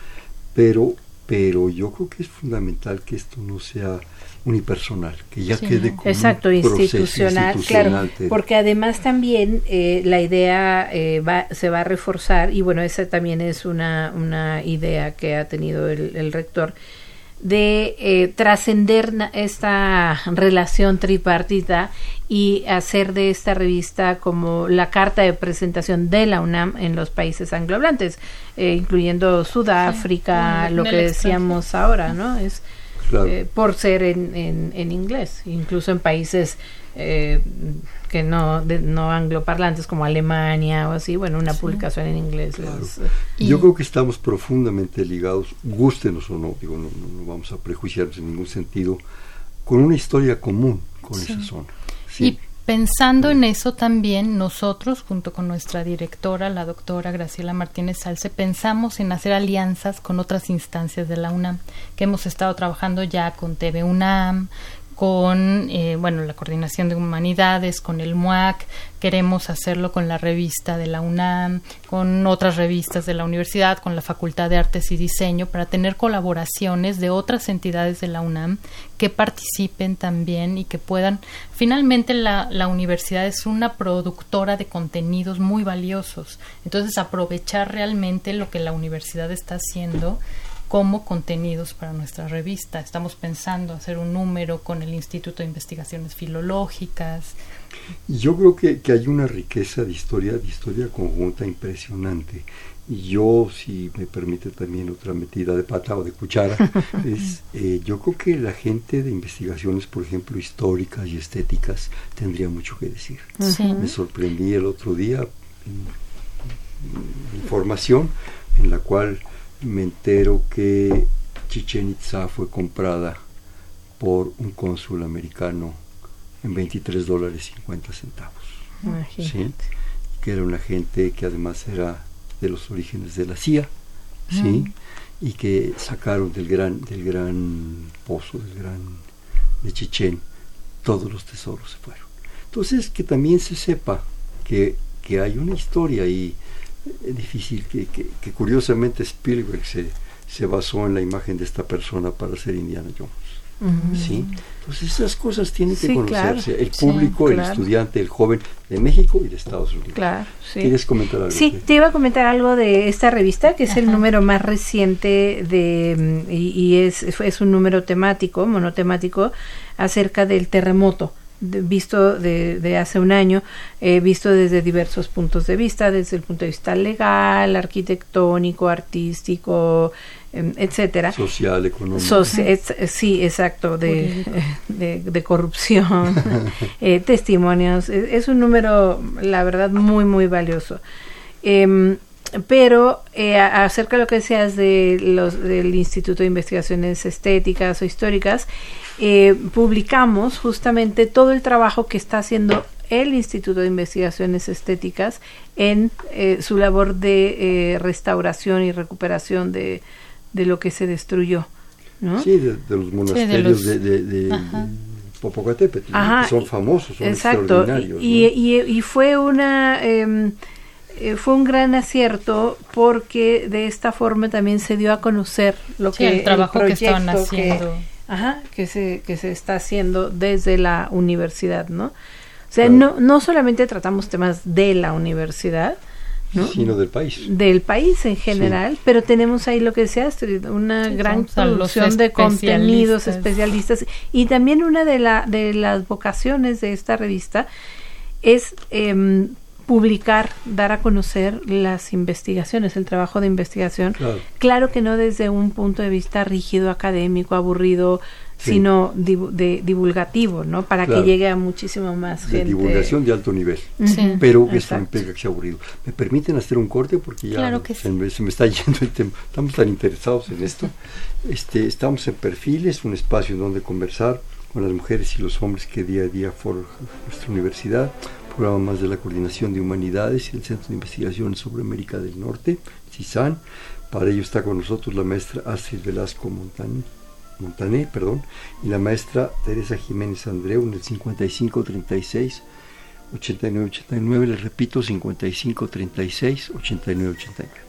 pero, pero yo creo que es fundamental que esto no sea unipersonal, que ya quede como Exacto, un institucional, claro, porque además también eh, la idea eh, va, se va a reforzar y bueno, esa también es una, una idea que ha tenido el, el rector de eh, trascender esta relación tripartita y hacer de esta revista como la carta de presentación de la UNAM en los países anglohablantes, eh, incluyendo Sudáfrica, lo que decíamos ahora, ¿no? Es eh, por ser en, en, en, inglés, incluso en países eh, que no, de, no angloparlantes como Alemania o así, bueno, una publicación en inglés. Yo creo que estamos profundamente ligados, gústenos o no, digo, no, no, vamos a prejuiciarnos en ningún sentido, con una historia común con esa zona. Y pensando en eso también, nosotros, junto con nuestra directora, la doctora Graciela Martínez Salce, pensamos en hacer alianzas con otras instancias de la UNAM, que hemos estado trabajando ya con TV UNAM, con eh, bueno la coordinación de humanidades con el MUAC queremos hacerlo con la revista de la UNAM con otras revistas de la universidad con la Facultad de Artes y Diseño para tener colaboraciones de otras entidades de la UNAM que participen también y que puedan finalmente la, la universidad es una productora de contenidos muy valiosos. Entonces aprovechar realmente lo que la universidad está haciendo como contenidos para nuestra revista. Estamos pensando hacer un número con el Instituto de Investigaciones Filológicas. Yo creo que, que hay una riqueza de historia, de historia conjunta impresionante. Y yo, si me permite también otra metida de pata o de cuchara, es, eh, yo creo que la gente de investigaciones, por ejemplo, históricas y estéticas, tendría mucho que decir. Me sorprendí el otro día información en la cual me entero que Chichen Itza fue comprada por un cónsul americano en 23 dólares 50 centavos. ¿sí? Que era una gente que además era de los orígenes de la CIA, ¿sí? Y que sacaron del gran, del gran pozo, del gran de Chichen, todos los tesoros se fueron. Entonces, que también se sepa que, que hay una historia es difícil, que, que, curiosamente Spielberg se, se basó en la imagen de esta persona para ser Indiana Jones. ¿Sí? Entonces esas cosas tienen que conocerse. El público, el estudiante, el joven de México y de Estados Unidos. Claro, ¿Quieres comentar algo? Sí, te iba a comentar algo de esta revista, que es el número más reciente de y, y, es, es un número temático, monotemático, acerca del terremoto visto de, de, hace un año, eh, visto desde diversos puntos de vista, desde el punto de vista legal, arquitectónico, artístico, eh, etcétera. Social, económico. sí, exacto, de, de, de corrupción, eh, testimonios. Es, es, un número, la verdad, muy, muy valioso. Em, pero eh, acerca de lo que decías de los, del Instituto de Investigaciones Estéticas o Históricas, eh, publicamos justamente todo el trabajo que está haciendo el Instituto de Investigaciones Estéticas en eh, su labor de eh, restauración y recuperación de, de, lo que se destruyó. ¿no? Sí, de, de los monasterios sí, de, de Popocatépetl, que son famosos, son exacto. extraordinarios. Y, ¿no? y, y, fue una... Eh, fue un gran acierto porque de esta forma también se dio a conocer lo sí, que el trabajo el que estaban haciendo. Que, Ajá, que se, que se está haciendo desde la universidad, ¿no? O sea, claro. no, no solamente tratamos temas de la universidad, ¿no? sino del país. Del país en general, sí. pero tenemos ahí lo que decías, una sí, gran producción de contenidos especialistas y también una de, la, de las vocaciones de esta revista es eh, publicar, dar a conocer las investigaciones, el trabajo de investigación. Claro. claro. que no desde un punto de vista rígido, académico, aburrido, sino de divulgativo, ¿no? Para que llegue a muchísimo más de gente. divulgación de alto nivel. Pero eso me pega que sea aburrido. ¿Me permiten hacer un corte? Porque ya se, me, está yendo el tema. Estamos tan interesados en esto. Este, estamos en Perfiles, un espacio en donde conversar con las mujeres y los hombres que día a día forjan nuestra universidad programa más de la Coordinación de Humanidades y el Centro de Investigación sobre América del Norte, CISAN. Para ello está con nosotros la maestra Astrid Velasco Montané, Montané perdón, y la maestra Teresa Jiménez Andreu en el 5536 8989, les repito, 5536 8989.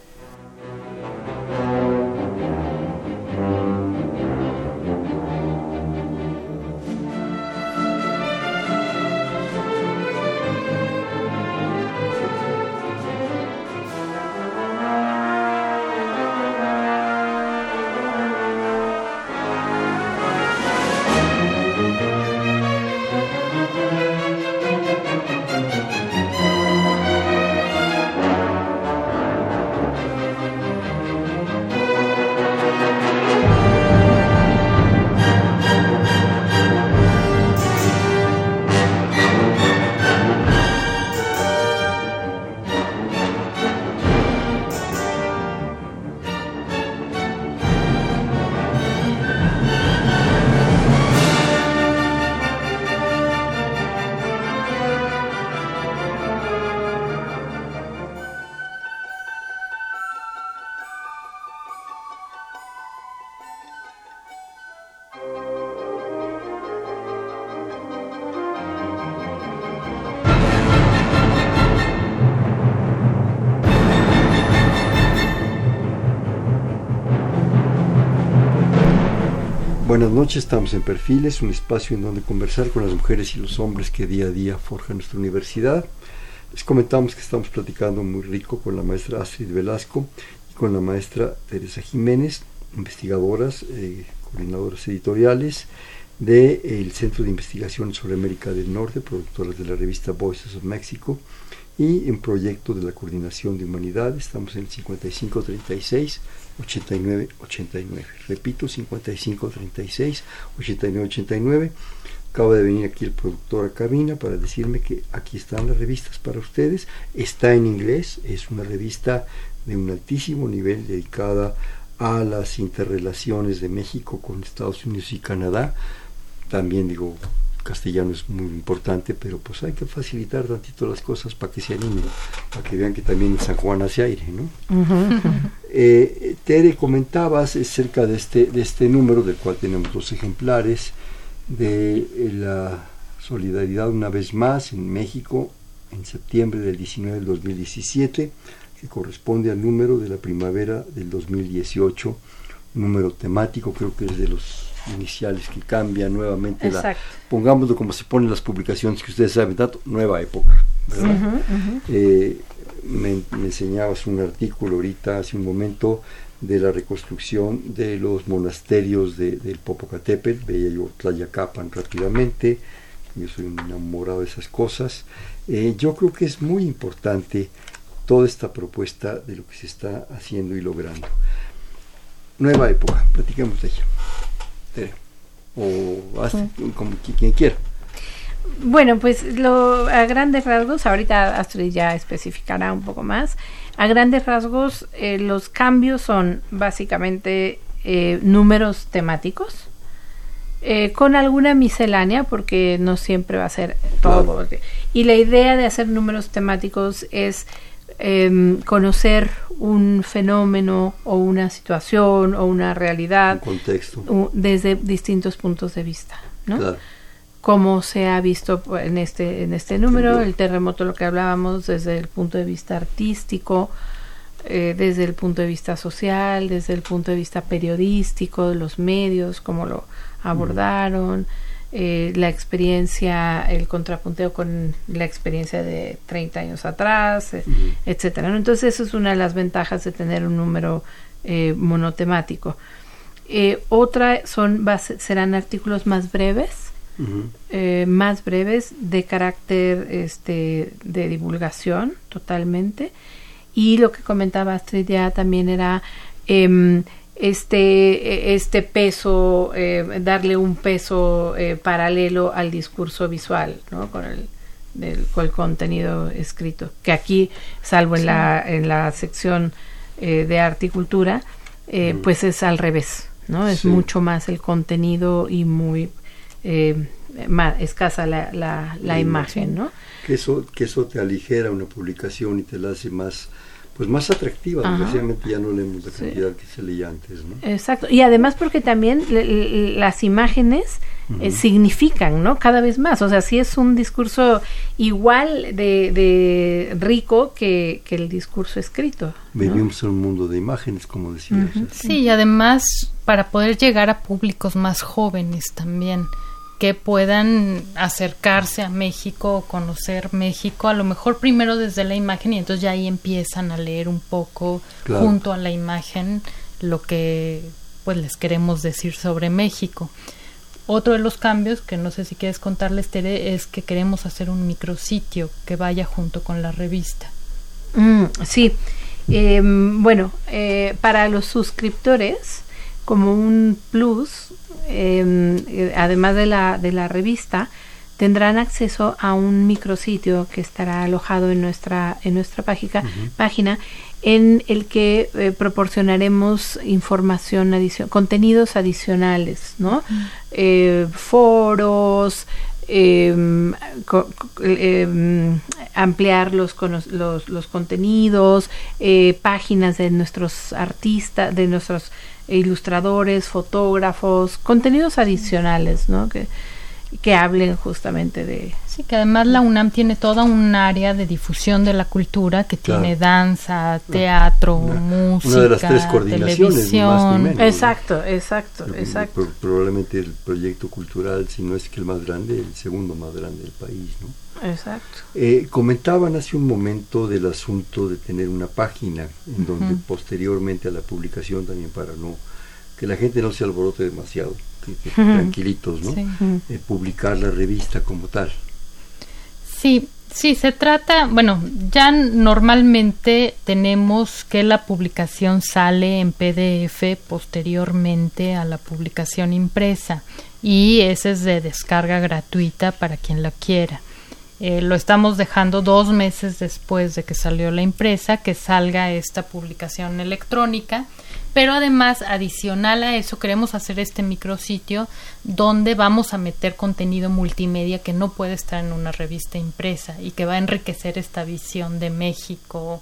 Noches, estamos en Perfiles, un espacio en donde conversar con las mujeres y los hombres que día a día forjan nuestra universidad. Les comentamos que estamos platicando muy rico con la maestra Astrid Velasco y con la maestra Teresa Jiménez, investigadoras, eh, coordinadoras editoriales del Centro de Investigación sobre América del Norte, productoras de la revista Voices of Mexico y en proyecto de la Coordinación de Humanidades. Estamos en el 5536 8989. Repito, 5536 8989. Acaba de venir aquí el productor a cabina para decirme que aquí están las revistas para ustedes. Está en inglés, es una revista de un altísimo nivel dedicada a las interrelaciones de México con Estados Unidos y Canadá. También digo, castellano es muy importante, pero pues hay que facilitar tantito las cosas para que se animen, para que vean que también en San Juan hace aire, ¿no? Eh, Tere, comentabas acerca de este, de este número, del cual tenemos dos ejemplares, de eh, la solidaridad una vez más en México en septiembre del 19 del 2017, que corresponde al número de la primavera del 2018, número temático, creo que es de los iniciales que cambia nuevamente la, pongámoslo como se ponen las publicaciones que ustedes saben tanto nueva época eh, me, enseñabas un artículo ahorita hace un momento de la reconstrucción de los monasterios de, del Popocatépetl. Veía yo Tlayacapan rápidamente yo soy un enamorado de esas cosas. Eh, yo creo que es muy importante toda esta propuesta de lo que se está haciendo y logrando. Nueva época platicamos de ella o hace, como quien quiera. Bueno, pues lo, a grandes rasgos, ahorita Astrid ya especificará un poco más, a grandes rasgos eh, los cambios son básicamente eh, números temáticos, eh, con alguna miscelánea, porque no siempre va a ser todo. Y la idea de hacer números temáticos es Em, conocer un fenómeno o una situación o una realidad contexto. desde distintos puntos de vista, ¿no? Como se ha visto en este en este número, el terremoto, lo que hablábamos desde el punto de vista artístico, eh, desde el punto de vista social, desde el punto de vista periodístico, de los medios, cómo lo abordaron. Eh, la experiencia, el contrapunteo con la experiencia de 30 años atrás, eh, etcétera. Entonces, eso es una de las ventajas de tener un número eh, monotemático. otra son serán artículos más breves, más breves de carácter este, de divulgación totalmente. Y lo que comentaba Astrid ya también era em, este, este peso, eh, darle un peso eh, paralelo al discurso visual, ¿no? Con el, con el contenido escrito. Que aquí, salvo en, la, en la sección eh, de arte y cultura, pues es al revés, ¿no? Es mucho más el contenido y muy más escasa la, la, la imagen, ¿no? Que eso, que eso te aligera una publicación y te la hace más pues más atractiva, desgraciadamente ya no leemos la cantidad que se leía antes, ¿no? Exacto, y además porque también las imágenes eh, significan, ¿no? Cada vez más, o sea, sí es un discurso igual de, de rico que, que, el discurso escrito. Vivimos en un mundo de imágenes, como decías. Sí, y además para poder llegar a públicos más jóvenes también que puedan acercarse a México o conocer México, a lo mejor primero desde la imagen y entonces ya ahí empiezan a leer un poco junto a la imagen lo que pues les queremos decir sobre México. Otro de los cambios que no sé si quieres contarles Tere es que queremos hacer un micrositio que vaya junto con la revista. Mm, sí, em, bueno, eh, para los suscriptores como un plus eh, además de la, de la revista, tendrán acceso a un micrositio que estará alojado en nuestra, en nuestra página, página en el que eh, proporcionaremos información adicional, contenidos adicionales, ¿no? Eh, foros, em, em, ampliar los, los, los contenidos, páginas de nuestros artistas, de nuestros ilustradores, fotógrafos, contenidos adicionales, ¿no? Que, que hablen justamente de... Sí, que además la UNAM tiene toda un área de difusión de la cultura que tiene danza, teatro, música, una de las tres coordinaciones, televisión. Exacto, exacto, exacto. probablemente el proyecto cultural, si no es que el más grande, el segundo más grande del país, ¿no? Exacto. Eh, comentaban hace un momento del asunto de tener una página en donde posteriormente a la publicación también para no que la gente no se alborote demasiado, que, tranquilitos, ¿no? Eh, publicar la revista como tal. Sí, sí, se trata, bueno, ya normalmente tenemos que la publicación sale en PDF posteriormente a la publicación impresa y ese es de descarga gratuita para quien la quiera. Eh, lo estamos dejando dos meses después de que salió la impresa, que salga esta publicación electrónica. Pero además, adicional a eso, queremos hacer este micrositio donde vamos a meter contenido multimedia que no puede estar en una revista impresa y que va a enriquecer esta visión de México,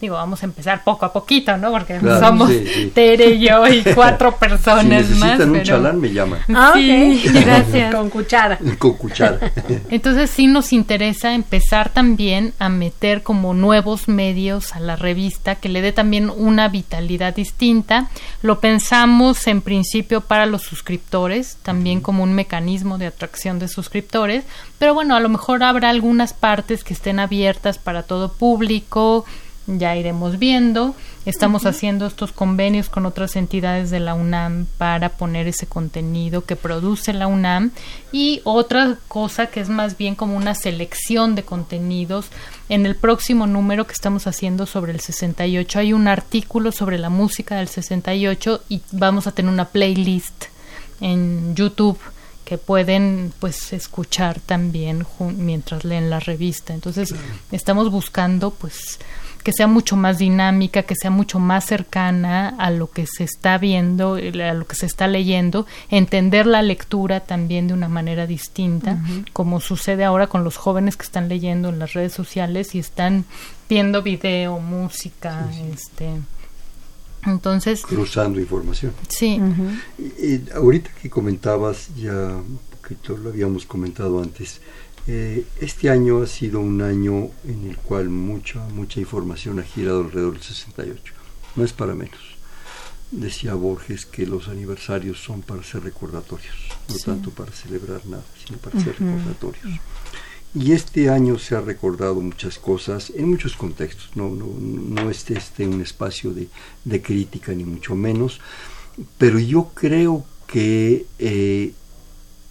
digo, vamos a empezar poco a poquito, ¿no? Porque somos Tere y yo y cuatro personas si más. un chalán, me llaman. Ah, sí, gracias. Con cuchara. Con cuchara. Entonces sí nos interesa empezar también a meter como nuevos medios a la revista que le dé también una vitalidad distinta. Lo pensamos en principio para los suscriptores, también como un mecanismo de atracción de suscriptores, pero bueno, a lo mejor habrá algunas partes que estén abiertas para todo público ya iremos viendo. Estamos haciendo estos convenios con otras entidades de la UNAM para poner ese contenido que produce la UNAM y otra cosa que es más bien como una selección de contenidos. En el próximo número que estamos haciendo sobre el 68 hay un artículo sobre la música del 68 y vamos a tener una playlist en YouTube que pueden pues escuchar también mientras leen la revista. Entonces, estamos buscando pues que sea mucho más dinámica, que sea mucho más cercana a lo que se está viendo, a lo que se está leyendo, entender la lectura también de una manera distinta, como sucede ahora con los jóvenes que están leyendo en las redes sociales y están viendo video, música, este entonces cruzando información. Sí. ahorita que comentabas ya un poquito lo habíamos comentado antes eh, este año ha sido un año en el cual mucha, mucha información ha girado alrededor del 68. No es para menos. Decía Borges que los aniversarios son para ser recordatorios, no tanto para celebrar nada, sino para ser recordatorios. Y este año se ha recordado muchas cosas en muchos contextos, no, no, no este, este un espacio de, de, crítica ni mucho menos, pero yo creo que eh,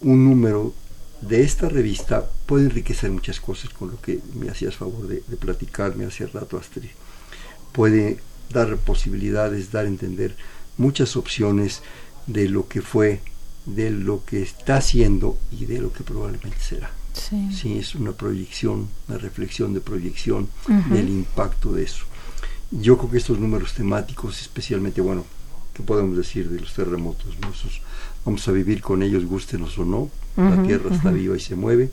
un número de esta revista puede enriquecer muchas cosas con lo que me hacías favor de, platicarme hace rato, Astrid. Puede dar posibilidades, dar a entender muchas opciones de lo que fue, de lo que está haciendo y de lo que probablemente será. Sí, es una proyección, una reflexión de proyección del impacto de eso. Yo creo que estos números temáticos, especialmente, bueno, ¿qué podemos decir de los terremotos? vamos a vivir con ellos, gustenos o no, la Tierra está viva y se mueve.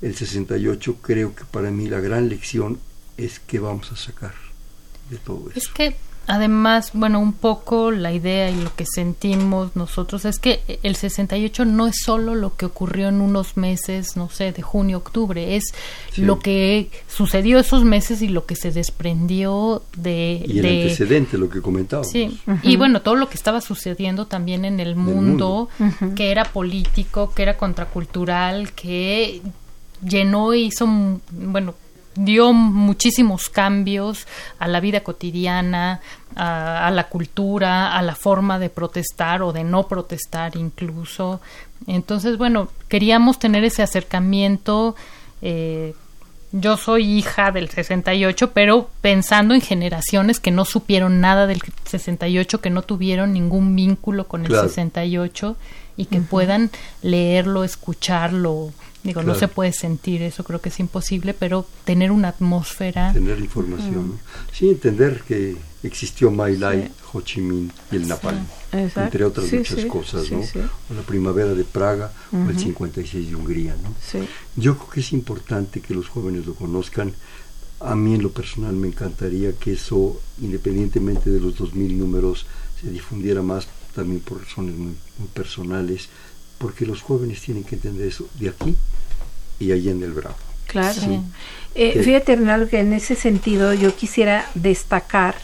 El 68 creo que para mí la gran lección es que vamos a sacar de todo eso. Es que Además, bueno, un poco la idea y lo que sentimos nosotros es que el 68 no es solo lo que ocurrió en unos meses, no sé, de junio, octubre, es lo que sucedió esos meses y lo que se desprendió de... Y el antecedente, lo que comentábamos. Sí, y bueno, todo lo que estaba sucediendo también en el mundo, que era político, que era contracultural, que llenó y hizo, bueno, dio muchísimos cambios a la vida cotidiana, a, la cultura, a la forma de protestar o de no protestar incluso. Entonces, bueno, queríamos tener ese acercamiento. Eh, yo soy hija del 68, pero pensando en generaciones que no supieron nada del 68, que no tuvieron ningún vínculo con el 68 y que puedan leerlo, escucharlo, Digo, no se puede sentir, eso creo que es imposible, pero tener una atmósfera. Tener información. Sí, entender que existió My Lai, Ho Chi Minh y el Napalm, entre otras muchas cosas, ¿no? O la primavera de Praga o el 56 de Hungría, ¿no? Yo creo que es importante que los jóvenes lo conozcan. A mí en lo personal me encantaría que eso, independientemente de los 2.000 números, se difundiera más también por razones muy, muy personales porque los jóvenes tienen que entender eso de aquí y allí en el Bravo. Claro. Eh, fíjate, Hernando, que en ese sentido yo quisiera destacar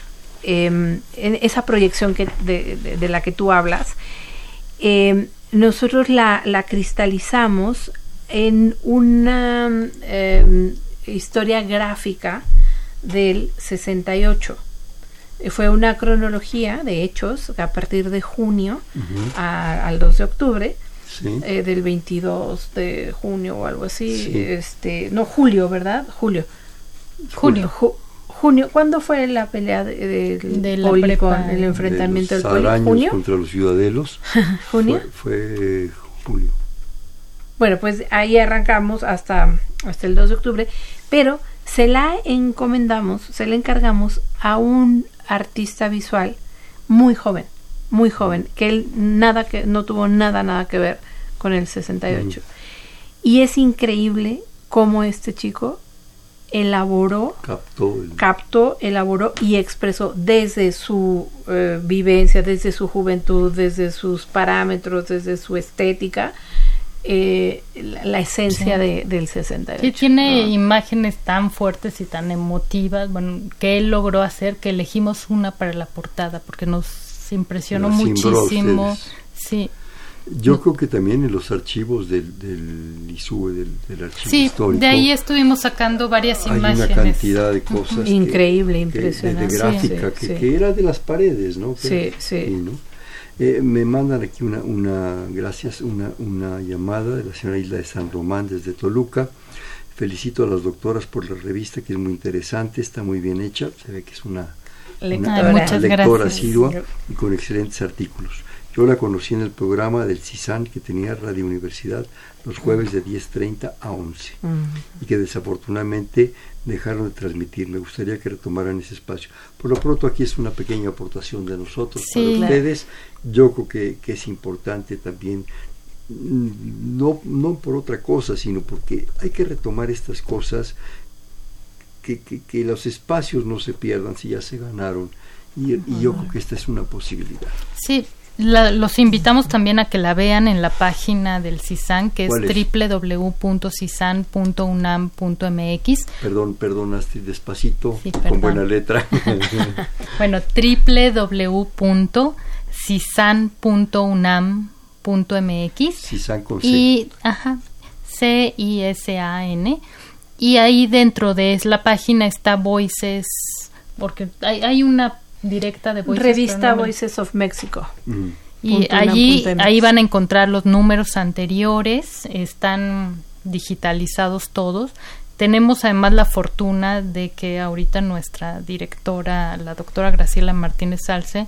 em, en esa proyección que, de, la que tú hablas. Em, nosotros la, la, cristalizamos en una em, historia gráfica del 68. Fue una cronología de hechos a partir de junio al 2 de octubre, eh, del 22 de junio o algo así, este, no julio, ¿verdad? Julio. Junio. junio, ¿cuándo fue la pelea de, del el enfrentamiento de del ¿Junio? contra los ciudadelos. ¿Junio? Fue, julio. Bueno, pues ahí arrancamos hasta, hasta el 2 de octubre, pero se la encomendamos, se la encargamos a un artista visual muy joven muy joven, que él nada que no tuvo nada nada que ver con el 68. Y es increíble cómo este chico elaboró, captó, elaboró y expresó desde su eh, vivencia, desde su juventud, desde sus parámetros, desde su estética, eh, la, esencia de, del 68. Sí, tiene ah. imágenes tan fuertes y tan emotivas, bueno, que él logró hacer que elegimos una para la portada, porque nos impresionó muchísimo. Sí. Yo creo que también en los archivos del, del ISUE, del, del archivo sí, histórico. de ahí estuvimos sacando varias hay imágenes. una cantidad de cosas. Increíble, impresionante. de, gráfica, que, era de las paredes, ¿no? sí, sí. Eh, me mandan aquí una, una gracias, una, una llamada de la señora Isla de San Román desde Toluca. Felicito a las doctoras por la revista, que es muy interesante, está muy bien hecha. Se ve que es una lectora, una lectora asidua y con excelentes artículos. Yo la conocí en el programa del CISAN que tenía Radio Universidad los jueves de 10.30 a 11 y que desafortunadamente dejaron de transmitir. Me gustaría que retomaran ese espacio. Por lo pronto aquí es una pequeña aportación de nosotros para ustedes. Yo creo que, que, es importante también, mm, no, no por otra cosa, sino porque hay que retomar estas cosas que, los espacios no se pierdan si ya se ganaron. Y, yo creo que esta es una posibilidad. Sí, los invitamos también a que la vean en la página del CISAN, que es, www.cisan.unam.mx. Perdón, perdón, Astrid, despacito, con buena letra. bueno, www.cisan.unam.mx. CISAN con C. Y, ajá, C-I-S-A-N y ahí dentro de la página está Voices, porque hay, hay una directa de Voices. Revista Voices of Mexico. Mm. Y allí ahí van a encontrar los números anteriores, están digitalizados todos. Tenemos además la fortuna de que ahorita nuestra directora, la doctora Graciela Martínez Salce,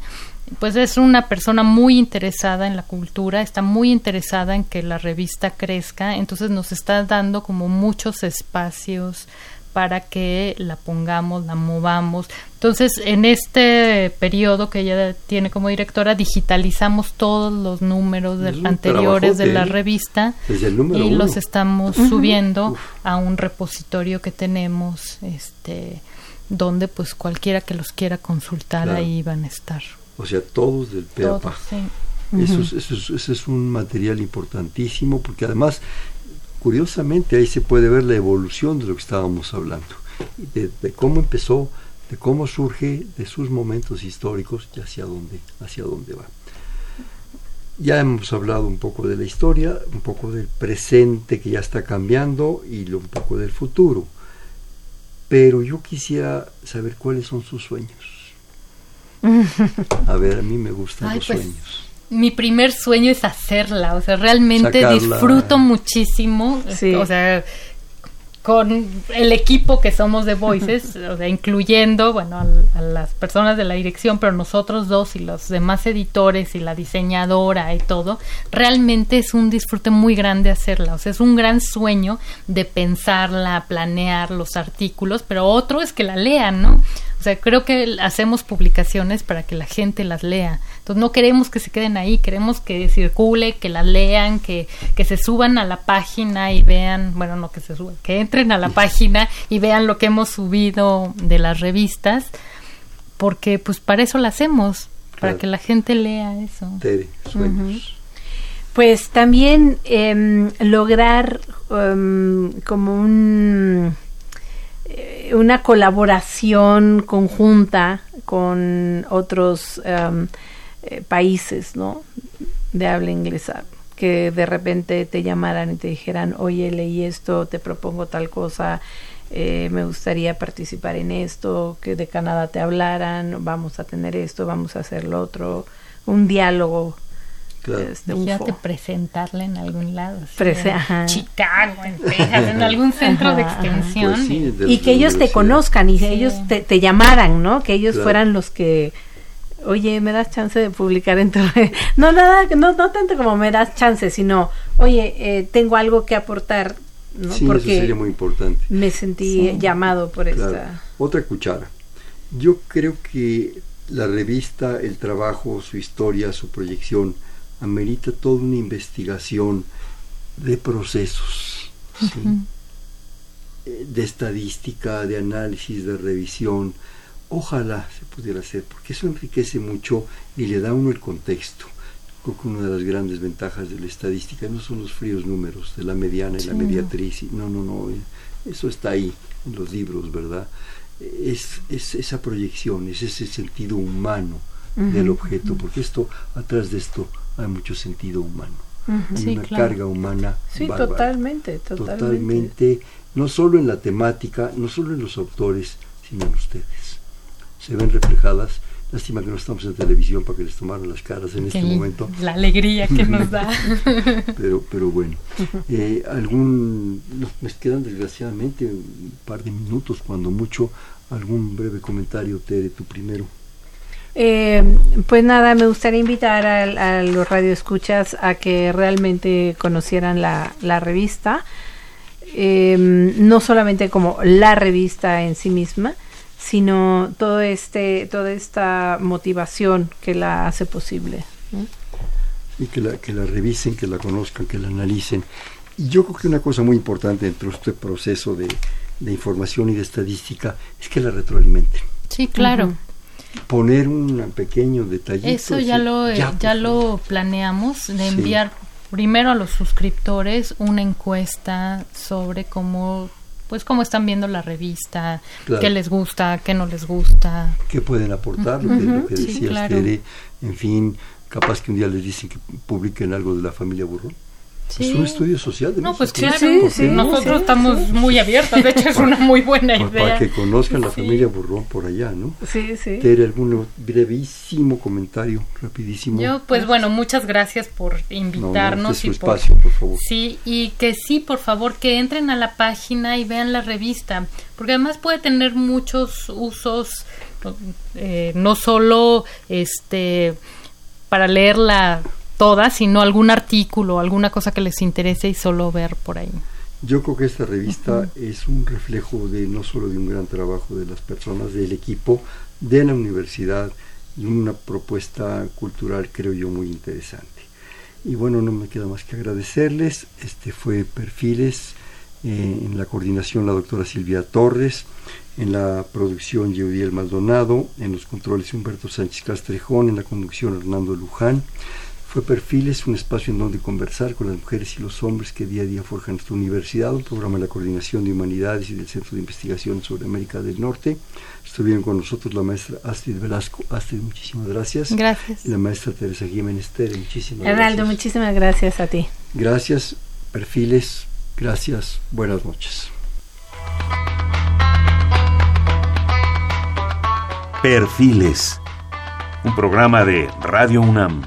pues es una persona muy interesada en la cultura, está muy interesada en que la revista crezca, entonces nos está dando como muchos espacios para que la pongamos, la movamos. Entonces, en este periodo que ella tiene como directora, digitalizamos todos los números anteriores de la revista y los estamos subiendo a un repositorio que tenemos, este, donde pues cualquiera que los quiera consultar ahí van a estar. O sea, todos del PEAPA. eso, es, eso, es, un material importantísimo porque además, curiosamente, ahí se puede ver la evolución de lo que estábamos hablando, de, cómo empezó, de cómo surge, de sus momentos históricos y hacia dónde, hacia dónde va. Ya hemos hablado un poco de la historia, un poco del presente que ya está cambiando y un poco del futuro. Pero yo quisiera saber cuáles son sus sueños. A ver, a mí me gustan los pues, sueños. Mi primer sueño es hacerla, o sea, realmente disfruto muchísimo, o sea, con el equipo que somos de Voices, o sea, incluyendo, bueno, a, las personas de la dirección, pero nosotros dos y los demás editores y la diseñadora y todo, realmente es un disfrute muy grande hacerla, o sea, es un gran sueño de pensarla, planear los artículos, pero otro es que la lean, ¿no? O sea, creo que hacemos publicaciones para que la gente las lea. Entonces no queremos que se queden ahí, queremos que circule, que las lean, que, que se suban a la página y vean, bueno, no que se suban, que entren a la página y vean lo que hemos subido de las revistas, porque pues para eso la hacemos, para que la gente lea eso. Pues también em, lograr em, como un eh, una colaboración conjunta con otros em, eh, países, ¿no? De habla inglesa, que de repente te llamaran y te dijeran, oye, leí esto, te propongo tal cosa, eh, me gustaría participar en esto, que de Canadá te hablaran, vamos a tener esto, vamos a hacer lo otro, un diálogo Fíjate presentarle en algún lado. en Chicago, en algún centro de extensión. Pues y que ellos te conozcan y que ellos te, llamaran, ¿no? Que ellos fueran los que oye, me das chance de publicar en tu no nada, no, no tanto como me das chance, sino, oye, eh, tengo algo que aportar, ¿no? Sí, Porque eso sería muy importante. Me sentí llamado por esta. Otra cuchara. Yo creo que la revista, el trabajo, su historia, su proyección, amerita toda una investigación de procesos, eh, de estadística, de análisis, de revisión. Ojalá se pudiera hacer, porque eso enriquece mucho y le da a uno el contexto. Creo que una de las grandes ventajas de la estadística no son los fríos números de la mediana y la mediatriz. No, no, no. Eso está ahí en los libros, ¿verdad? Es, es esa proyección, es ese sentido humano del objeto, porque esto, atrás de esto, hay mucho sentido humano. hay una carga humana. Sí, totalmente, totalmente. no solo en la temática, no solo en los autores, sino en ustedes. Se ven reflejadas. Lástima que no estamos en televisión para que les tomaran las caras en este momento. La alegría que nos da. pero, pero bueno, eh, algún, me quedan desgraciadamente un par de minutos, cuando mucho, algún breve comentario, Tere, tú primero. Eh, pues nada, me gustaría invitar a, los radioescuchas a que realmente conocieran la, revista, em, no solamente como la revista en sí misma, sino todo este, toda esta motivación que la hace posible. Y que la, que la revisen, que la conozcan, que la analicen. Y yo creo que una cosa muy importante dentro de este proceso de, información y de estadística es que la retroalimenten. Sí, claro poner un pequeño detallito. Eso ya lo, ya, lo planeamos, de enviar primero a los suscriptores una encuesta sobre cómo pues cómo están viendo la revista, qué les gusta, qué no les gusta. ¿Qué pueden aportar? Lo que, decía en fin, capaz que un día les dicen que publiquen algo de la familia Burrón. Es un estudio social. no, pues claro, nosotros estamos muy abiertos, de hecho es una muy buena idea. Para que conozcan la familia Burrón por allá, ¿no? Sí, sí. Tere, algún brevísimo comentario, rapidísimo. Yo, pues bueno, muchas gracias por invitarnos. este y su espacio, por favor. Sí, y que sí, por favor, que entren a la página y vean la revista, porque además puede tener muchos usos eh, no solo este para leerla toda, sino algún artículo, alguna cosa que les interese y solo ver por ahí. Yo creo que esta revista es un reflejo de no solo de un gran trabajo de las personas, del equipo, de la universidad y una propuesta cultural creo yo muy interesante. Y bueno, no me queda más que agradecerles. Este fue Perfiles, eh, en la coordinación la doctora Silvia Torres, en la producción Yeudiel Maldonado, en los controles Humberto Sánchez Castrejón, en la conducción Hernando Luján. Fue Perfiles, un espacio en donde conversar con las mujeres y los hombres que día a día forjan nuestra universidad, un programa de la Coordinación de Humanidades y del Centro de Investigación sobre América del Norte. Estuvieron con nosotros la maestra Astrid Velasco. Astrid, muchísimas gracias. Gracias. Y la maestra Teresa Jiménez Tere, muchísimas Hernaldo, gracias. muchísimas gracias a ti. Gracias, Perfiles. Gracias. Buenas noches. Perfiles. Un programa de Radio UNAM.